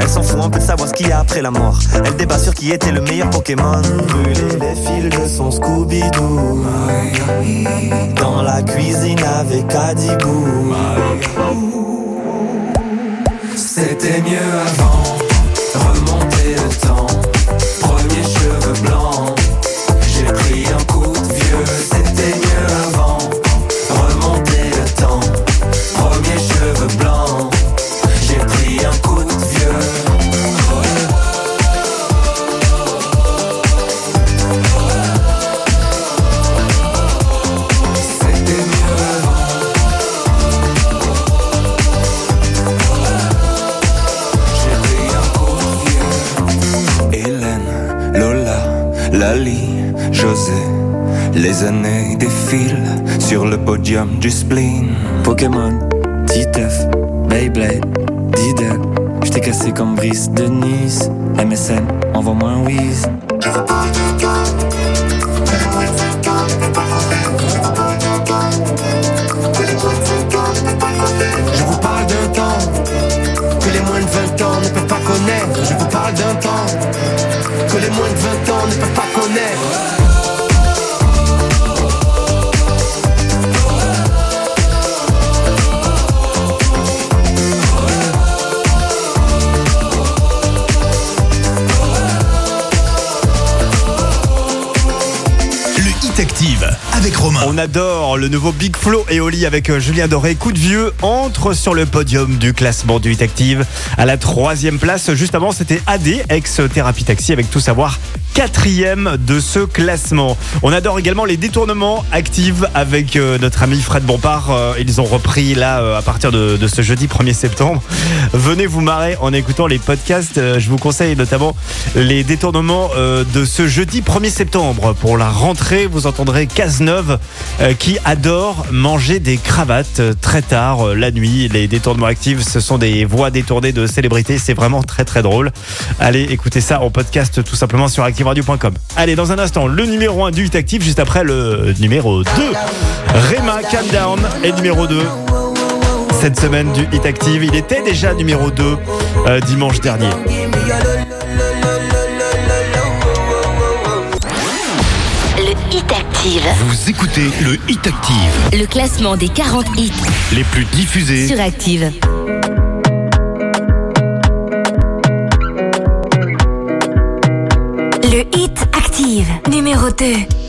Elle s'en fout un peu de savoir ce qu'il y a après la mort. Elle débat sur qui était le meilleur Pokémon. Brûler les fils de son Scooby-Doo. Dans la cuisine avec Adibou. C'était mieux avant, Lali, José. Les années défilent sur le podium du spleen. Pokémon, Titeuf, Beyblade, Diddle. J't'ai cassé comme Brice de Nice. MSN, envoie-moi un whiz. on adore le nouveau Big Flow et Oli avec euh, Julien Doré. Coup de vieux entre sur le podium du classement du Hit Active à la troisième place. Juste avant, c'était AD, ex-thérapie taxi avec tout savoir quatrième de ce classement. On adore également les détournements actifs avec euh, notre ami Fred Bompard. Euh, ils ont repris là euh, à partir de, ce jeudi 1er septembre. Venez vous marrer en écoutant les podcasts. je vous conseille notamment les détournements de ce jeudi 1er septembre. Pour la rentrée, vous entendrez Cazeneuve qui adore manger des cravates très tard la nuit. Les détournements actifs, ce sont des voix détournées de célébrités. C'est vraiment très très drôle. Allez écoutez ça en podcast tout simplement sur Active Allez, dans un instant, le numéro 1 du hit Active, juste après le numéro 2. Rema Calm Down est numéro 2 cette semaine du Hit Active. Il était déjà numéro 2 euh, dimanche dernier. Le Hit Active. Vous écoutez le Hit Active, le classement des 40 hits les plus diffusés sur Active. Le hit active, numéro 2.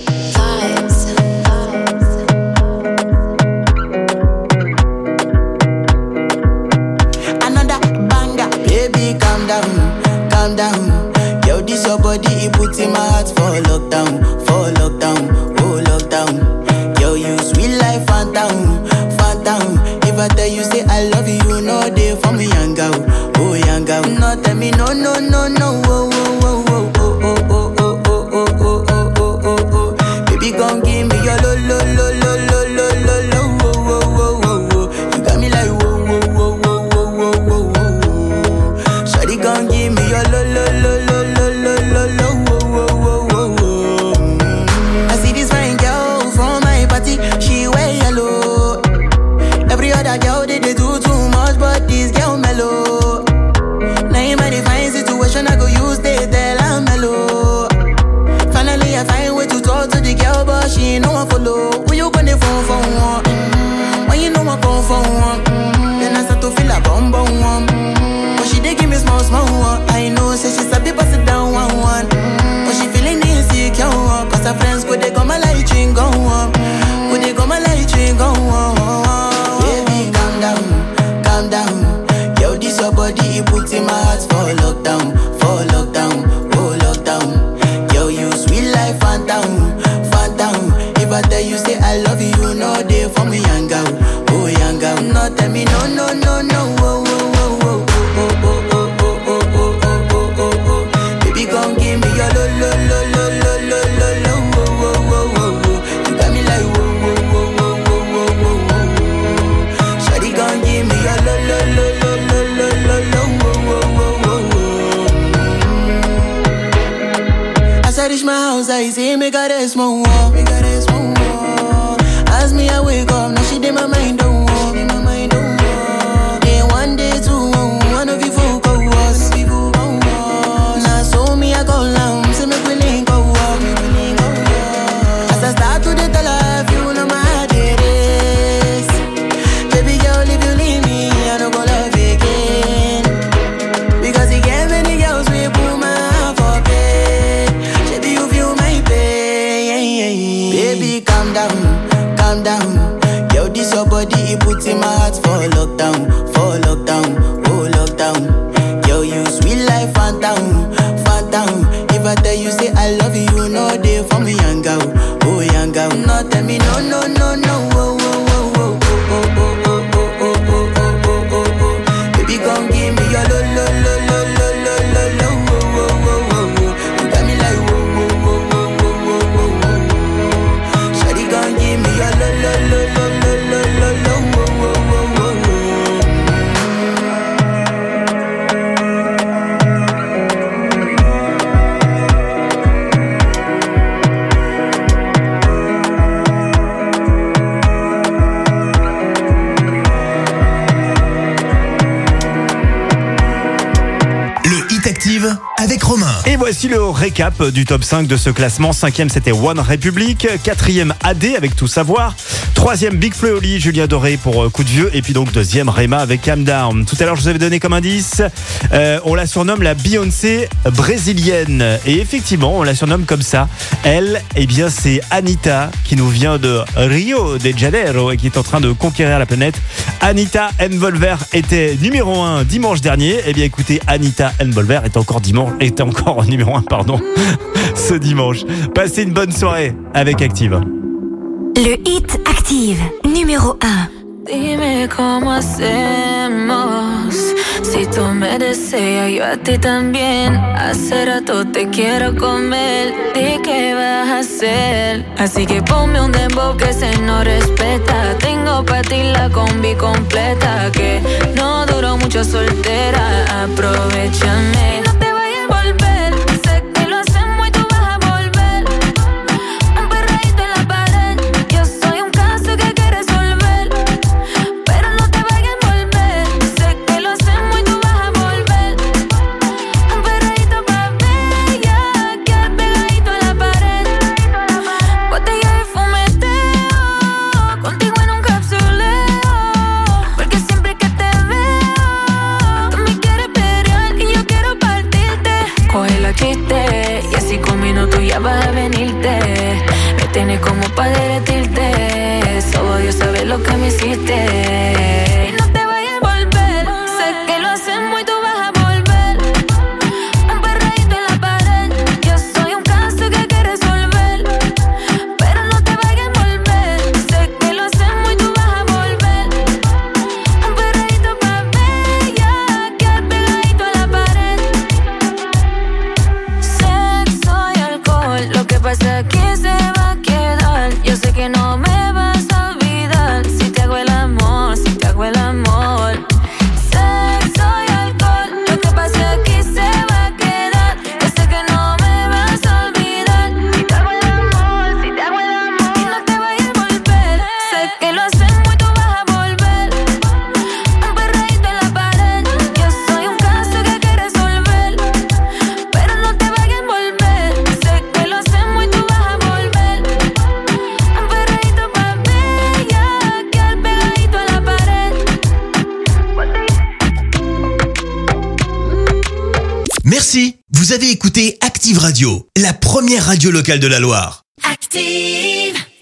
Du top 5 de ce classement. Cinquième, c'était One Republic. Quatrième, AD avec Tout Savoir. Troisième, Big Flo et Oli, Julien Doré pour euh, Coup de Vieux. Et puis donc deuxième, Rema avec Calm Down. Tout à l'heure, je vous avais donné comme indice, euh, on la surnomme la Beyoncé brésilienne. Et effectivement, on la surnomme comme ça. Elle, eh bien, c'est Anita qui nous vient de Rio de Janeiro et qui est en train de conquérir la planète. Anita Envolver était numéro 1 dimanche dernier. Eh bien, écoutez, Anita Envolver est encore dimanche, est encore [laughs] numéro 1, pardon, [laughs] ce dimanche. Passez une bonne soirée avec Active. Le hit Active, numéro 1. Dime cómo hacemos. Deseas, yo a ti también. Hace rato te quiero comer. Di qué vas a hacer. Así que ponme un dembow que se no respeta. Tengo para ti la combi completa. Que no duró mucho soltera. Aprovechame. No te vayas a volver. Radio, locale de la Loire.